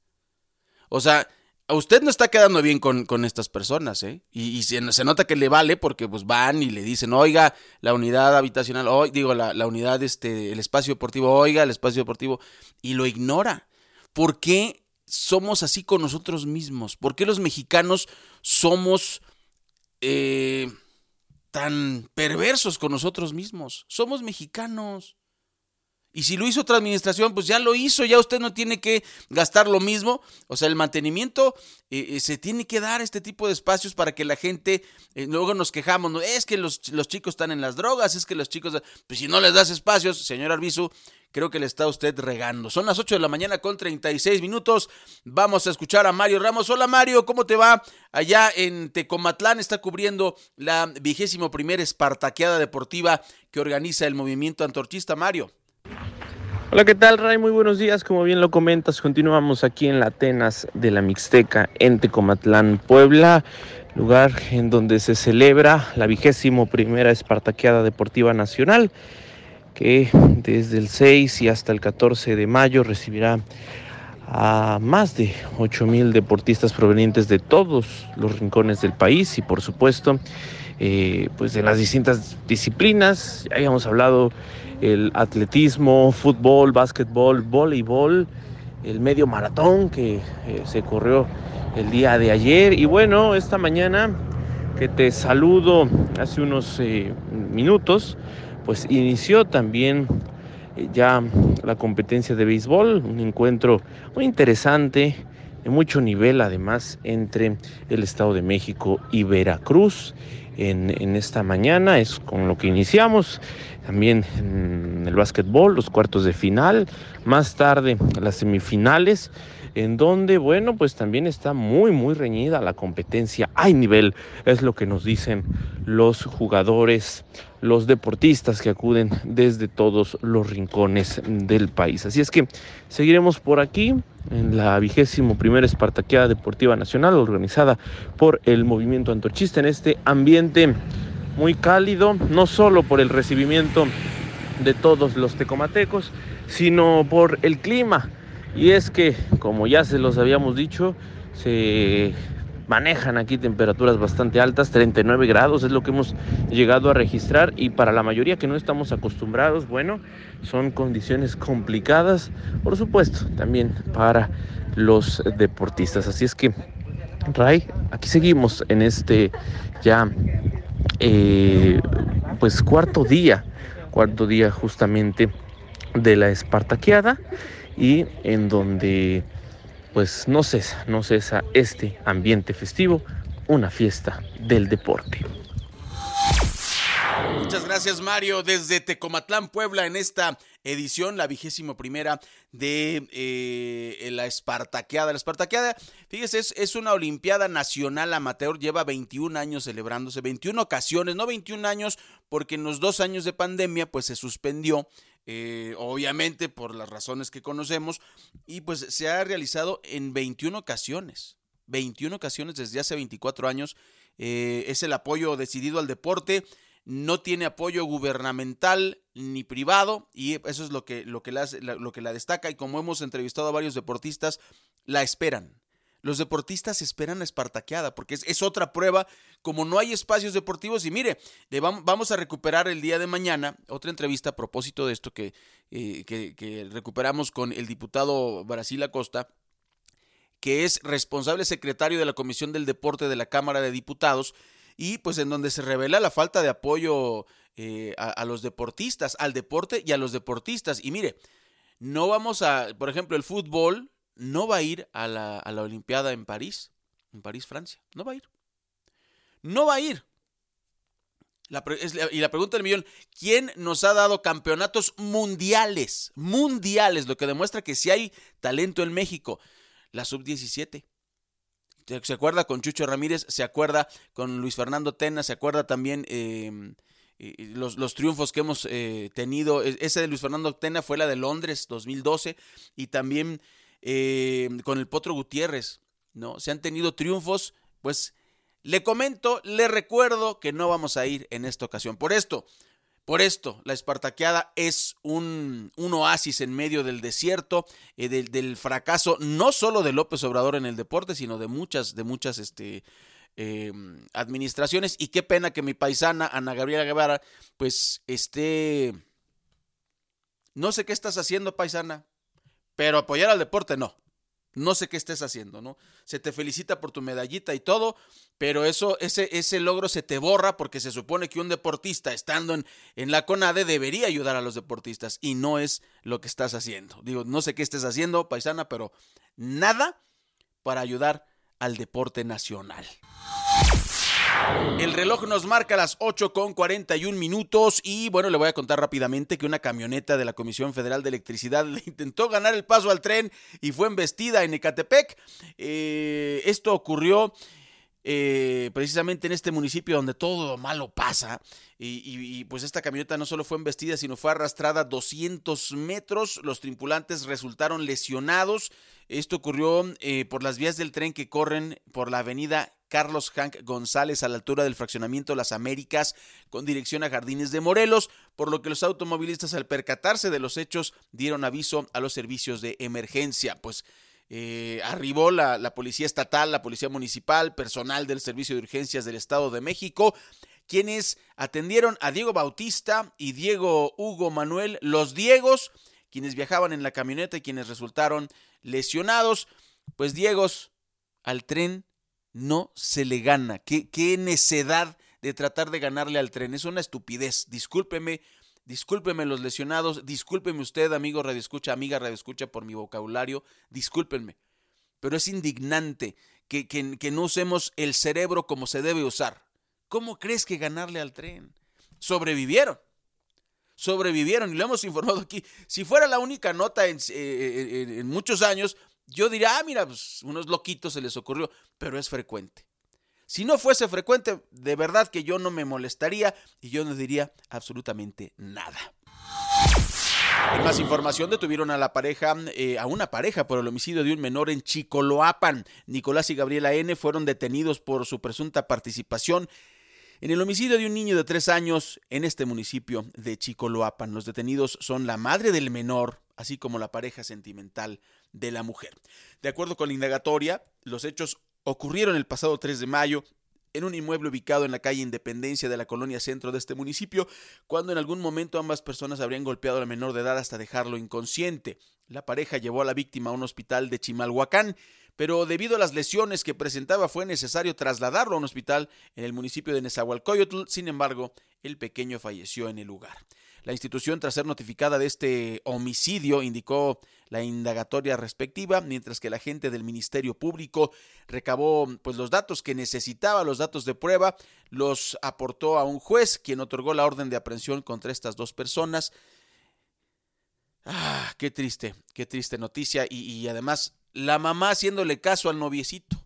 O sea, usted no está quedando bien con, estas personas, ¿eh? Y, se, nota que le vale porque pues van y le dicen, oiga, la unidad habitacional, digo, la, la, unidad, este, el espacio deportivo, oiga, el espacio deportivo, y lo ignora. ¿Por qué somos así con nosotros mismos? ¿Por qué los mexicanos somos eh, tan perversos con nosotros mismos? Somos mexicanos. Y si lo hizo otra administración, pues ya lo hizo, ya usted no tiene que gastar lo mismo. O sea, el mantenimiento eh, eh, se tiene que dar este tipo de espacios para que la gente, eh, luego nos quejamos, ¿no? es que los, los, chicos están en las drogas, es que los chicos, pues si no les das espacios, señor Arbizu, creo que le está usted regando. Son las 8 de la mañana con 36 minutos. Vamos a escuchar a Mario Ramos. Hola Mario, ¿cómo te va? Allá en Tecomatlán está cubriendo la vigésimo primera Espartaqueada Deportiva que organiza el movimiento antorchista Mario. Hola, ¿qué tal, Ray? Muy buenos días. Como bien lo comentas, continuamos aquí en la Atenas de la Mixteca, en Tecomatlán, Puebla, lugar en donde se celebra la vigésimo primera Espartaqueada Deportiva Nacional, que desde el 6 y hasta el 14 de mayo recibirá a más de 8 mil deportistas provenientes de todos los rincones del país y, por supuesto, eh, pues de las distintas disciplinas. Ya habíamos hablado el atletismo, fútbol, básquetbol, voleibol, el medio maratón que eh, se corrió el día de ayer. Y bueno, esta mañana que te saludo hace unos eh, minutos, pues inició también ya la competencia de béisbol, un encuentro muy interesante, de mucho nivel además entre el Estado de México y Veracruz. En, esta mañana es con lo que iniciamos también el básquetbol, los cuartos de final, más tarde las semifinales, en donde, bueno, pues también está muy, muy reñida la competencia. Hay nivel, es lo que nos dicen los jugadores, los deportistas que acuden desde todos los rincones del país. Así es que seguiremos por aquí en la vigésimo primera Espartaqueada Deportiva Nacional organizada por el Movimiento Antorchista en este ambiente muy cálido, no solo por el recibimiento de todos los tecomatecos, sino por el clima. Y es que, como ya se los habíamos dicho, se manejan aquí temperaturas bastante altas, 39 grados es lo que hemos llegado a registrar y para la mayoría que no estamos acostumbrados, bueno, son condiciones complicadas, por supuesto, también para los deportistas. Así es que, Ray, aquí seguimos en este ya eh, pues cuarto día, cuarto día justamente de la Espartaqueada y en donde pues no cesa, no cesa este ambiente festivo, una fiesta del deporte. Muchas gracias, Mario. Desde Tecomatlán, Puebla, en esta edición, la vigésimo primera de eh, la Espartaqueada. La Espartaqueada, fíjese, es, es, una Olimpiada Nacional Amateur, lleva 21 años celebrándose, 21 ocasiones, no 21 años, porque en los dos años de pandemia, pues se suspendió. Eh, obviamente por las razones que conocemos, y pues se ha realizado en 21 ocasiones, 21 ocasiones desde hace 24 años, eh, es el apoyo decidido al deporte, no tiene apoyo gubernamental ni privado y eso es lo que, lo que, la, lo que la destaca y como hemos entrevistado a varios deportistas, la esperan. Los deportistas esperan a Espartaqueada porque es, otra prueba, como no hay espacios deportivos. Y mire, le vamos, a recuperar el día de mañana otra entrevista a propósito de esto que, eh, que, que recuperamos con el diputado Brasil Acosta, que es responsable secretario de la Comisión del Deporte de la Cámara de Diputados y pues en donde se revela la falta de apoyo eh, a, los deportistas, al deporte y a los deportistas. Y mire, no vamos a, por ejemplo, el fútbol no va a ir a la, a la Olimpiada en París, en París, Francia. No va a ir. No va a ir. y la pregunta del millón, ¿quién nos ha dado campeonatos mundiales? Mundiales, lo que demuestra que si hay talento en México. La sub-17 se acuerda con Chucho Ramírez, se acuerda con Luis Fernando Tena, se acuerda también em, los, los, triunfos que hemos eh, tenido. E, ese de Luis Fernando Tena fue la de Londres 2012 y también em, con el Potro Gutiérrez, ¿no? Se han tenido triunfos, pues le comento, le recuerdo que no vamos a ir en esta ocasión. Por esto, por esto, la Espartaqueada es un, oasis en medio del desierto, eh, del, fracaso no solo de López Obrador en el deporte, sino de muchas, de muchas este, em, administraciones. Y qué pena que mi paisana Ana Gabriela Guevara, pues esté... No sé qué estás haciendo, paisana, pero apoyar al deporte no. No sé qué estés haciendo, ¿no? Se te felicita por tu medallita y todo, pero eso, ese, ese logro se te borra porque se supone que un deportista estando en, en la CONADE debería ayudar a los deportistas y no es lo que estás haciendo. Digo, no sé qué estés haciendo, paisana, pero nada para ayudar al deporte nacional. El reloj nos marca las 8 con 41 minutos y bueno, le voy a contar rápidamente que una camioneta de la Comisión Federal de Electricidad [LAUGHS] le intentó ganar el paso al tren y fue embestida en Ecatepec. Eh, esto ocurrió eh, precisamente en este municipio donde todo malo pasa. Y, pues esta camioneta no solo fue embestida, sino fue arrastrada 200 metros. Los tripulantes resultaron lesionados. Esto ocurrió eh, por las vías del tren que corren por la avenida Carlos Hank González a la altura del fraccionamiento Las Américas con dirección a Jardines de Morelos, por lo que los automovilistas al percatarse de los hechos dieron aviso a los servicios de emergencia. Pues eh, arribó la, la policía estatal, la policía municipal, personal del Servicio de Urgencias del Estado de México, quienes atendieron a Diego Bautista y Diego Hugo Manuel, los Diegos, quienes viajaban en la camioneta y quienes resultaron lesionados. Pues Diegos al tren no se le gana. Qué, qué necedad de tratar de ganarle al tren. Es una estupidez. Discúlpeme, discúlpeme los lesionados, discúlpeme usted, amigo Radio Escucha, amiga Radio Escucha, por mi vocabulario, discúlpenme. Pero es indignante que, que, no usemos el cerebro como se debe usar. ¿Cómo crees que ganarle al tren? Sobrevivieron sobrevivieron y lo hemos [LAUGHS] informado aquí. Si fuera la única nota en, eh, en, muchos años, yo diría, ah, mira, pues unos loquitos se les ocurrió, pero es frecuente. Si no fuese frecuente, de verdad que yo no me molestaría y yo no diría absolutamente nada. Más información, detuvieron a la pareja, eh, a una pareja por el homicidio de un menor en Chicoloapan. Nicolás y Gabriela N. fueron detenidos por su presunta participación en el homicidio de un niño de tres años en este municipio de Chicoloapan. Los detenidos son la madre del menor, así como la pareja sentimental de la mujer. De acuerdo con la indagatoria, los hechos ocurrieron el pasado 3 de mayo en un inmueble ubicado en la calle Independencia de la colonia centro de este municipio, cuando en algún momento ambas personas habrían golpeado al menor de edad hasta dejarlo inconsciente. La pareja llevó a la víctima a un hospital de Chimalhuacán, pero debido a las lesiones que presentaba fue necesario trasladarlo a un hospital en el municipio de Nezahualcóyotl, sin embargo, el pequeño falleció en el lugar. La institución, tras ser notificada de este homicidio, indicó la indagatoria respectiva, mientras que la gente del Ministerio Público recabó pues, los datos que necesitaba, los datos de prueba, los aportó a un juez, quien otorgó la orden de aprehensión contra estas dos personas. Ah, qué triste, qué triste noticia. Y, y además, la mamá haciéndole caso al noviecito.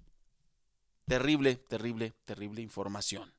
Terrible, terrible, terrible información.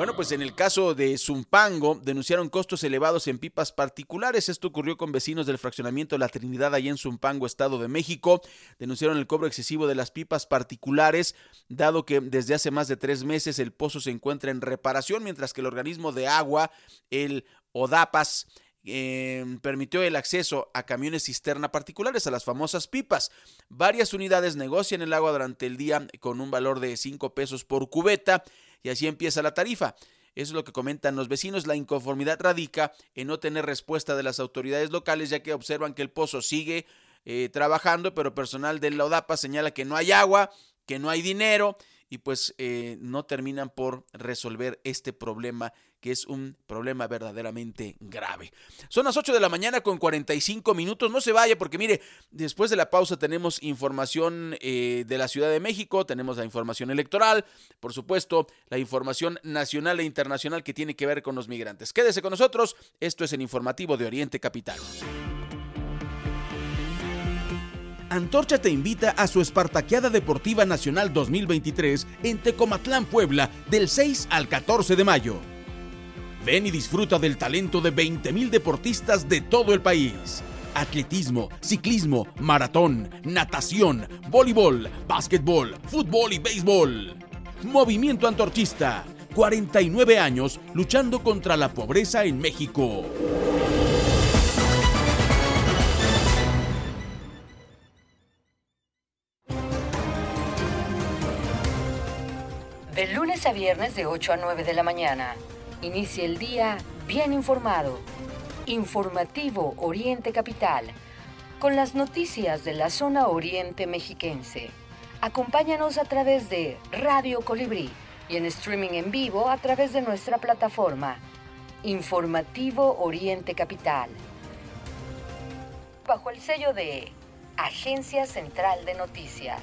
Bueno, pues en el caso de Zumpango denunciaron costos elevados en pipas particulares. Esto ocurrió con vecinos del fraccionamiento La Trinidad allá en Zumpango, Estado de México. Denunciaron el cobro excesivo de las pipas particulares, dado que desde hace más de tres meses el pozo se encuentra en reparación, mientras que el organismo de agua, el ODAPAS, eh, permitió el acceso a camiones cisterna particulares, a las famosas pipas. Varias unidades negocian el agua durante el día con un valor de 5 pesos por cubeta y así empieza la tarifa. Eso es lo que comentan los vecinos. La inconformidad radica en no tener respuesta de las autoridades locales, ya que observan que el pozo sigue eh, trabajando, pero personal de la ODAPA señala que no hay agua, que no hay dinero y pues eh, no terminan por resolver este problema que es un problema verdaderamente grave. Son las 8 de la mañana con 45 minutos. No se vaya porque mire, después de la pausa tenemos información eh, de la Ciudad de México, tenemos la información electoral, por supuesto, la información nacional e internacional que tiene que ver con los migrantes. Quédese con nosotros, esto es el informativo de Oriente Capital. Antorcha te invita a su Espartaqueada Deportiva Nacional 2023 en Tecomatlán, Puebla, del 6 al 14 de mayo. Ven y disfruta del talento de 20.000 deportistas de todo el país. Atletismo, ciclismo, maratón, natación, voleibol, básquetbol, fútbol y béisbol. Movimiento Antorchista. 49 años luchando contra la pobreza en México. De lunes a viernes de 8 a 9 de la mañana. Inicia el día bien informado. Informativo Oriente Capital. Con las noticias de la zona oriente mexiquense. Acompáñanos a través de Radio Colibrí y en streaming en vivo a través de nuestra plataforma. Informativo Oriente Capital. Bajo el sello de Agencia Central de Noticias.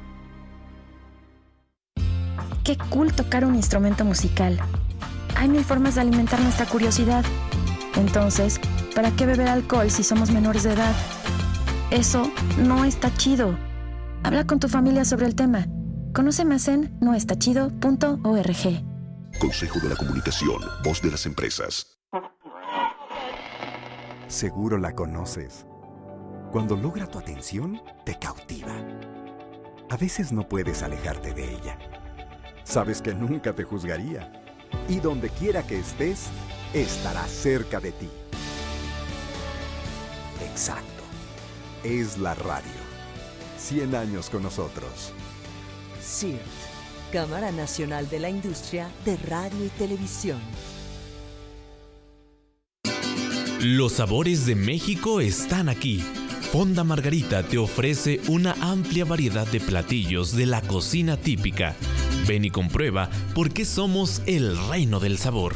Qué cool tocar un instrumento musical. Hay mil formas de alimentar nuestra curiosidad. Entonces, ¿para qué beber alcohol si somos menores de edad? Eso no está chido. Habla con tu familia sobre el tema. Conoce más en noestachido.org. Consejo de la Comunicación, voz de las empresas. Seguro la conoces. Cuando logra tu atención, te cautiva. A veces no puedes alejarte de ella. Sabes que nunca te juzgaría. Y donde quiera que estés, estará cerca de ti. Exacto. Es la radio. 100 años con nosotros. CIRT, Cámara Nacional de la Industria de Radio y Televisión. Los sabores de México están aquí. Fonda Margarita te ofrece una amplia variedad de platillos de la cocina típica. Ven y comprueba por qué somos el reino del sabor.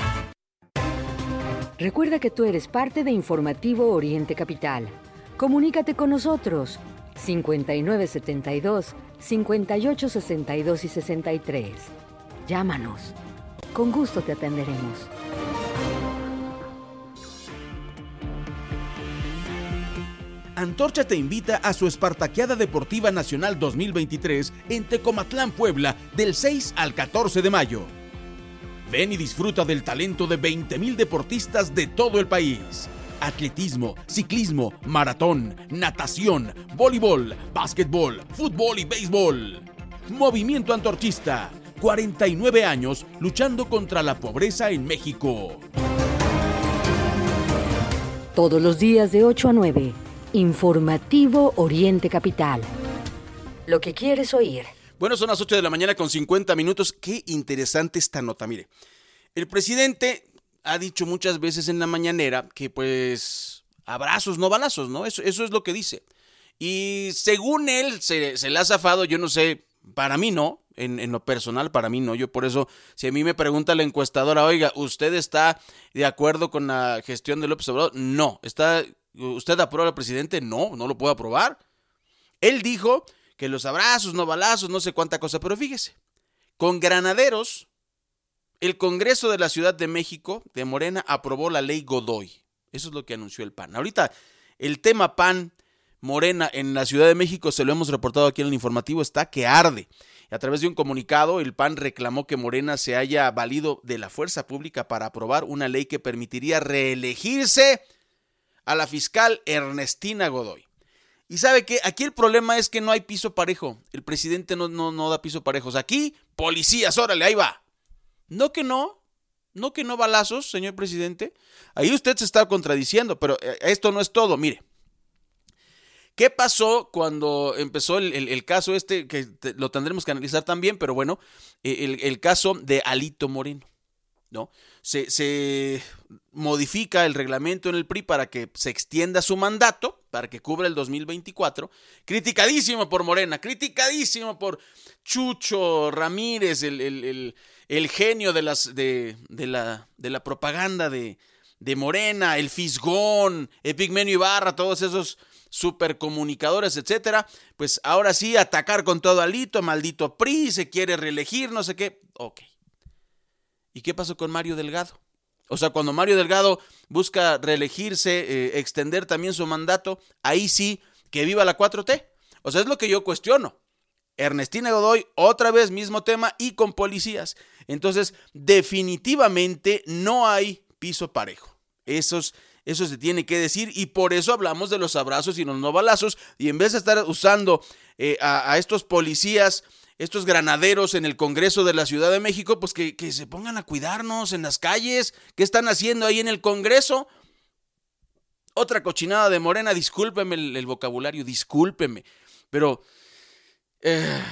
Recuerda que tú eres parte de Informativo Oriente Capital. Comunícate con nosotros 5972 5862 y 63. Llámanos. Con gusto te atenderemos. Antorcha te invita a su Espartaqueada Deportiva Nacional 2023 en Tecomatlán, Puebla, del 6 al 14 de mayo. Ven y disfruta del talento de 20.000 deportistas de todo el país. Atletismo, ciclismo, maratón, natación, voleibol, básquetbol, fútbol y béisbol. Movimiento Antorchista. 49 años luchando contra la pobreza en México. Todos los días de 8 a 9. Informativo Oriente Capital. Lo que quieres oír. Bueno, son las 8 de la mañana con 50 minutos. Qué interesante esta nota. Mire, el presidente ha dicho muchas veces en la mañanera que pues abrazos, no balazos, ¿no? Eso, eso es lo que dice. Y según él se, le ha zafado, yo no sé, para mí no, en, en, lo personal, para mí no. Yo por eso, si a mí me pregunta la encuestadora, oiga, ¿usted está de acuerdo con la gestión de López Obrador? No. ¿Está, ¿Usted aprueba al presidente? No, no lo puedo aprobar. Él dijo que los abrazos, no balazos, no sé cuánta cosa, pero fíjese, con granaderos, el Congreso de la Ciudad de México, de Morena, aprobó la ley Godoy. Eso es lo que anunció el PAN. Ahorita, el tema PAN, Morena en la Ciudad de México, se lo hemos reportado aquí en el informativo, está que arde. A través de un comunicado, el PAN reclamó que Morena se haya valido de la fuerza pública para aprobar una ley que permitiría reelegirse a la fiscal Ernestina Godoy. Y sabe que aquí el problema es que no hay piso parejo. El presidente no, no, no da piso parejos. Aquí, policías, órale, ahí va. No que no, no que no balazos, señor presidente. Ahí usted se está contradiciendo, pero esto no es todo. Mire, ¿qué pasó cuando empezó el, caso este, que lo tendremos que analizar también, pero bueno, el, el caso de Alito Moreno, ¿no? Se, se, modifica el reglamento en el PRI para que se extienda su mandato, para que cubra el 2024. Criticadísimo por Morena, criticadísimo por Chucho Ramírez, el, el, el, genio de, las, de, de, la, de la propaganda de, de Morena, el Fisgón, Epigmenio Ibarra, todos esos supercomunicadores, etcétera, pues ahora sí atacar con todo alito, maldito PRI, se quiere reelegir, no sé qué. Ok. ¿Y qué pasó con Mario Delgado? O sea, cuando Mario Delgado busca reelegirse, eh, extender también su mandato, ahí sí, que viva la 4T. O sea, es lo que yo cuestiono. Ernestina Godoy, otra vez mismo tema y con policías. Entonces, definitivamente no hay piso parejo. Eso se tiene que decir y por eso hablamos de los abrazos y los no balazos. Y en vez de estar usando eh, a estos policías estos granaderos en el Congreso de la Ciudad de México, pues que, que, se pongan a cuidarnos en las calles. ¿Qué están haciendo ahí en el Congreso? Otra cochinada de Morena, discúlpeme el, vocabulario, discúlpeme. Pero eh,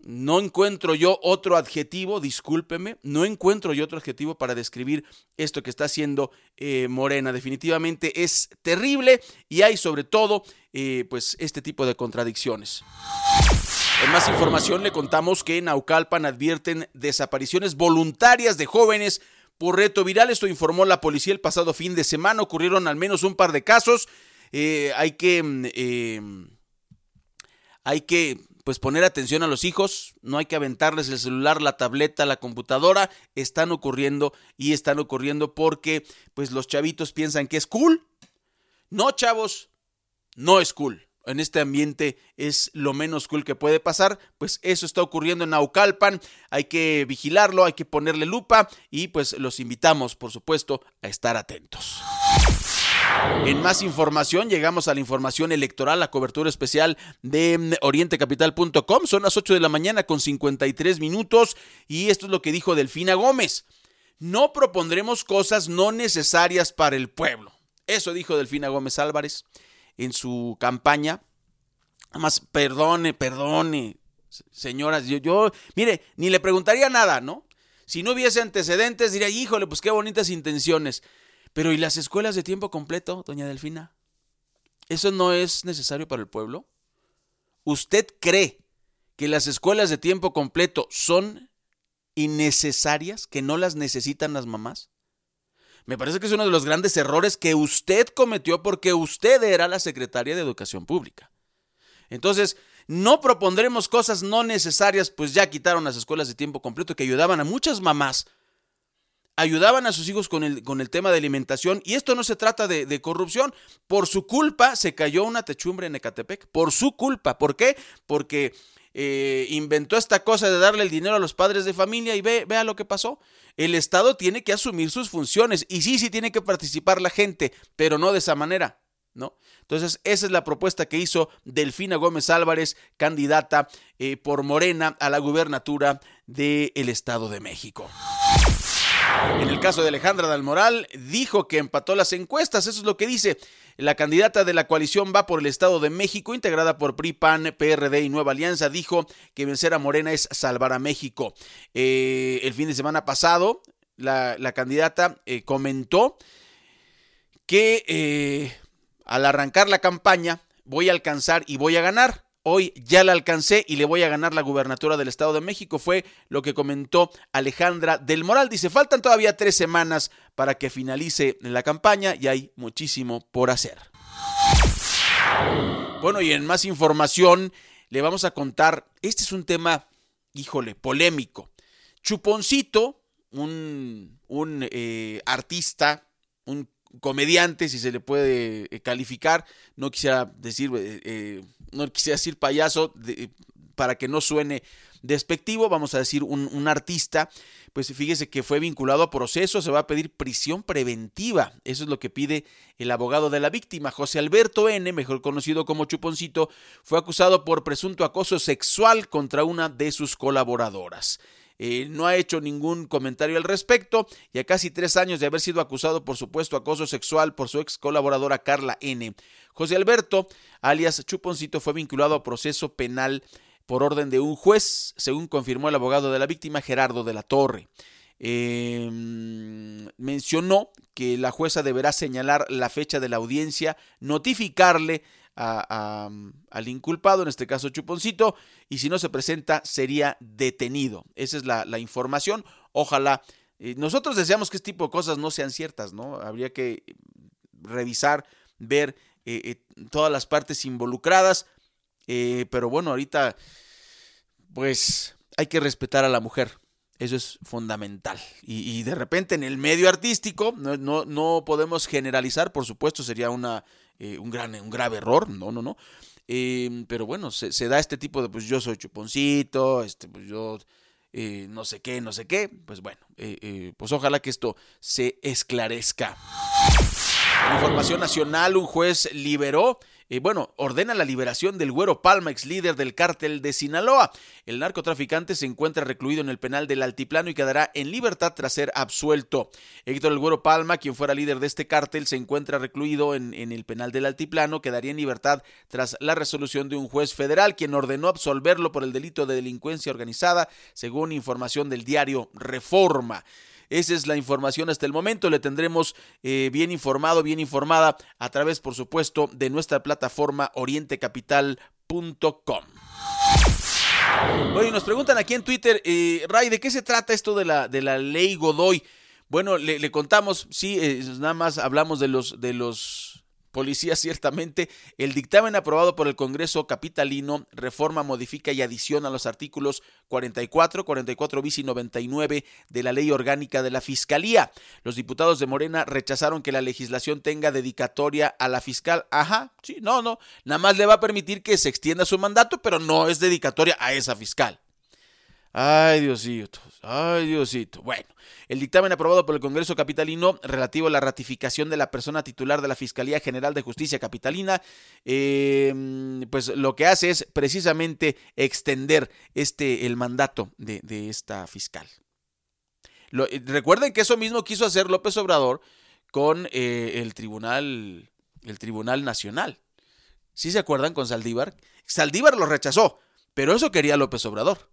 no encuentro yo otro adjetivo, discúlpeme, no encuentro yo otro adjetivo para describir esto que está haciendo eh, Morena. Definitivamente es terrible y hay sobre todo eh, pues este tipo de contradicciones. En más información le contamos que en Naucalpan advierten desapariciones voluntarias de jóvenes por reto viral. Esto informó la policía el pasado fin de semana. Ocurrieron al menos un par de casos. Eh, hay que... Eh, hay que pues poner atención a los hijos, no hay que aventarles el celular, la tableta, la computadora, están ocurriendo y están ocurriendo porque pues los chavitos piensan que es cool. No, chavos, no es cool en este ambiente es lo menos cool que puede pasar, pues eso está ocurriendo en Naucalpan, hay que vigilarlo, hay que ponerle lupa y pues los invitamos, por supuesto, a estar atentos. En más información, llegamos a la información electoral, la cobertura especial de orientecapital.com. Son las 8 de la mañana con 53 minutos y esto es lo que dijo Delfina Gómez. No propondremos cosas no necesarias para el pueblo. Eso dijo Delfina Gómez Álvarez en su campaña. Nada más, perdone, perdone, señoras, yo, yo, mire, ni le preguntaría nada, ¿no? Si no hubiese antecedentes, diría, híjole, pues qué bonitas intenciones. Pero ¿y las escuelas de tiempo completo, doña Delfina? ¿Eso no es necesario para el pueblo? ¿Usted cree que las escuelas de tiempo completo son innecesarias, que no las necesitan las mamás? Me parece que es uno de los grandes errores que usted cometió porque usted era la secretaria de Educación Pública. Entonces, no propondremos cosas no necesarias, pues ya quitaron las escuelas de tiempo completo que ayudaban a muchas mamás, ayudaban a sus hijos con el, con el tema de alimentación, y esto no se trata de, corrupción. Por su culpa se cayó una techumbre en Ecatepec, por su culpa. ¿Por qué? Porque eh, inventó esta cosa de darle el dinero a los padres de familia y ve, vea lo que pasó. El Estado tiene que asumir sus funciones y sí, sí tiene que participar la gente, pero no de esa manera. ¿No? Entonces, esa es la propuesta que hizo Delfina Gómez Álvarez, candidata eh, por Morena a la gubernatura del Estado de México. En el caso de Alejandra Dalmoral, dijo que empató las encuestas, eso es lo que dice. La candidata de la coalición va por el Estado de México, integrada por PRI, PAN, PRD y Nueva Alianza, dijo que vencer a Morena es salvar a México. Eh, el fin de semana pasado, la, candidata eh, comentó que eh, al arrancar la campaña voy a alcanzar y voy a ganar. Hoy ya la alcancé y le voy a ganar la gubernatura del Estado de México. Fue lo que comentó Alejandra del Moral. Dice, faltan todavía tres semanas para que finalice la campaña y hay muchísimo por hacer. Bueno, y en más información le vamos a contar, este es un tema, híjole, polémico. Chuponcito, un, un eh, artista, un comediante, si se le puede eh, calificar, no quisiera decir, eh, eh, no quisiera decir payaso, de, para que no suene despectivo, vamos a decir un, un, artista, pues fíjese que fue vinculado a proceso, se va a pedir prisión preventiva, eso es lo que pide el abogado de la víctima, José Alberto N., mejor conocido como Chuponcito, fue acusado por presunto acoso sexual contra una de sus colaboradoras. Eh, no ha hecho ningún comentario al respecto y a casi tres años de haber sido acusado por supuesto acoso sexual por su ex colaboradora Carla N. José Alberto, alias Chuponcito, fue vinculado a proceso penal por orden de un juez, según confirmó el abogado de la víctima Gerardo de la Torre. Eh, mencionó que la jueza deberá señalar la fecha de la audiencia, notificarle a, a, al inculpado, en este caso Chuponcito, y si no se presenta sería detenido. Esa es la, información. Ojalá. Eh, nosotros deseamos que este tipo de cosas no sean ciertas, ¿no? Habría que revisar, ver eh, eh, todas las partes involucradas, pero bueno, ahorita pues hay que respetar a la mujer. Eso es fundamental. Y, y, de repente en el medio artístico no, no, no podemos generalizar, por supuesto, sería una, eh, un, gran, un grave error, no, no, no. Eh, pero bueno, se, se, da este tipo de, pues yo soy chuponcito, este, pues yo eh, no sé qué, no sé qué. Pues bueno, pues ojalá que esto se esclarezca. Información nacional, un juez liberó eh, bueno, ordena la liberación del Güero Palma, ex líder del cártel de Sinaloa. El narcotraficante se encuentra recluido en el penal del Altiplano y quedará en libertad tras ser absuelto. Héctor El Güero Palma, quien fuera líder de este cártel, se encuentra recluido en, en el penal del Altiplano, quedaría en libertad tras la resolución de un juez federal, quien ordenó absolverlo por el delito de delincuencia organizada, según información del diario Reforma. Esa es la información hasta el momento. Le tendremos eh, bien informado, bien informada a través, por supuesto, de nuestra plataforma orientecapital.com. Oye, nos preguntan aquí en Twitter, eh, Ray, ¿de qué se trata esto de la, de la ley Godoy? Bueno, le, contamos, sí, nada más hablamos de los, de los policía ciertamente, el dictamen aprobado por el Congreso Capitalino reforma, modifica y adiciona los artículos 44, 44 bis y 99 de la Ley Orgánica de la Fiscalía. Los diputados de Morena rechazaron que la legislación tenga dedicatoria a la fiscal. Ajá, sí, no, no, nada más le va a permitir que se extienda su mandato, pero no es dedicatoria a esa fiscal. Ay, Diosito, ay, Diosito. Bueno, el dictamen aprobado por el Congreso Capitalino relativo a la ratificación de la persona titular de la Fiscalía General de Justicia Capitalina, eh, pues lo que hace es precisamente extender este, el mandato de, esta fiscal. Lo, recuerden que eso mismo quiso hacer López Obrador con eh, el Tribunal, el Tribunal Nacional. ¿Sí se acuerdan con Saldívar? Saldívar lo rechazó, pero eso quería López Obrador.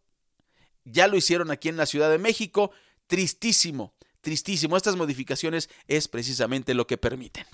Ya lo hicieron aquí en la Ciudad de México. Tristísimo, tristísimo. Estas modificaciones es precisamente lo que permiten.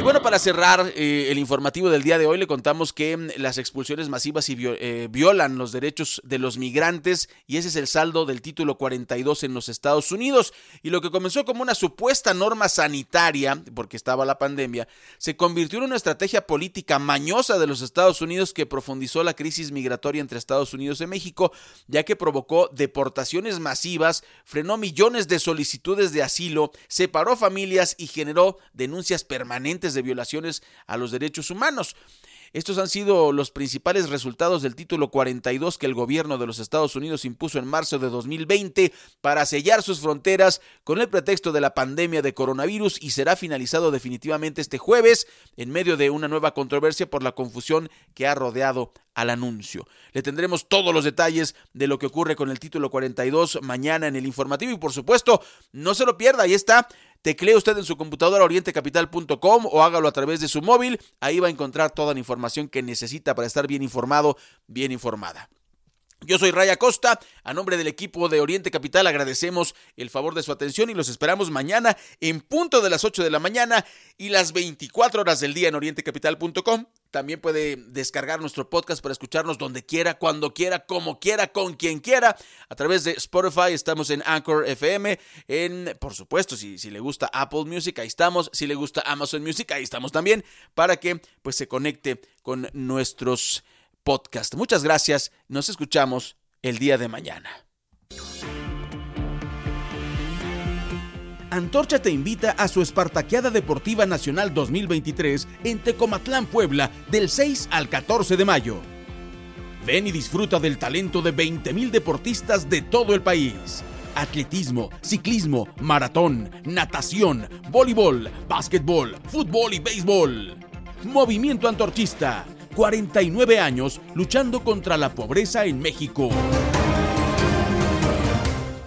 Y bueno, para cerrar eh, el informativo del día de hoy, le contamos que mm, las expulsiones masivas eh, violan los derechos de los migrantes y ese es el saldo del título 42 en los Estados Unidos. Y lo que comenzó como una supuesta norma sanitaria, porque estaba la pandemia, se convirtió en una estrategia política mañosa de los Estados Unidos que profundizó la crisis migratoria entre Estados Unidos y México, ya que provocó deportaciones masivas, frenó millones de solicitudes de asilo, separó familias y generó denuncias permanentes de violaciones a los derechos humanos. Estos han sido los principales resultados del título 42 que el gobierno de los Estados Unidos impuso en marzo de 2020 para sellar sus fronteras con el pretexto de la pandemia de coronavirus y será finalizado definitivamente este jueves en medio de una nueva controversia por la confusión que ha rodeado al anuncio. Le tendremos todos los detalles de lo que ocurre con el título 42 mañana en el informativo y por supuesto no se lo pierda, ahí está Teclee usted en su computadora orientecapital.com o hágalo a través de su móvil. Ahí va a encontrar toda la información que necesita para estar bien informado, bien informada. Yo soy Raya Costa, a nombre del equipo de Oriente Capital agradecemos el favor de su atención y los esperamos mañana en punto de las 8 de la mañana y las 24 horas del día en orientecapital.com. También puede descargar nuestro podcast para escucharnos donde quiera, cuando quiera, como quiera, con quien quiera. A través de Spotify estamos en Anchor FM, en, por supuesto, si, si le gusta Apple Music, ahí estamos. Si le gusta Amazon Music, ahí estamos también, para que pues se conecte con nuestros podcast. Muchas gracias, nos escuchamos el día de mañana. Antorcha te invita a su Espartaqueada Deportiva Nacional 2023 en Tecomatlán, Puebla, del 6 al 14 de mayo. Ven y disfruta del talento de 20.000 deportistas de todo el país. Atletismo, ciclismo, maratón, natación, voleibol, básquetbol, fútbol y béisbol. Movimiento Antorchista 49 años luchando contra la pobreza en México.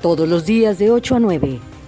Todos los días de 8 a 9.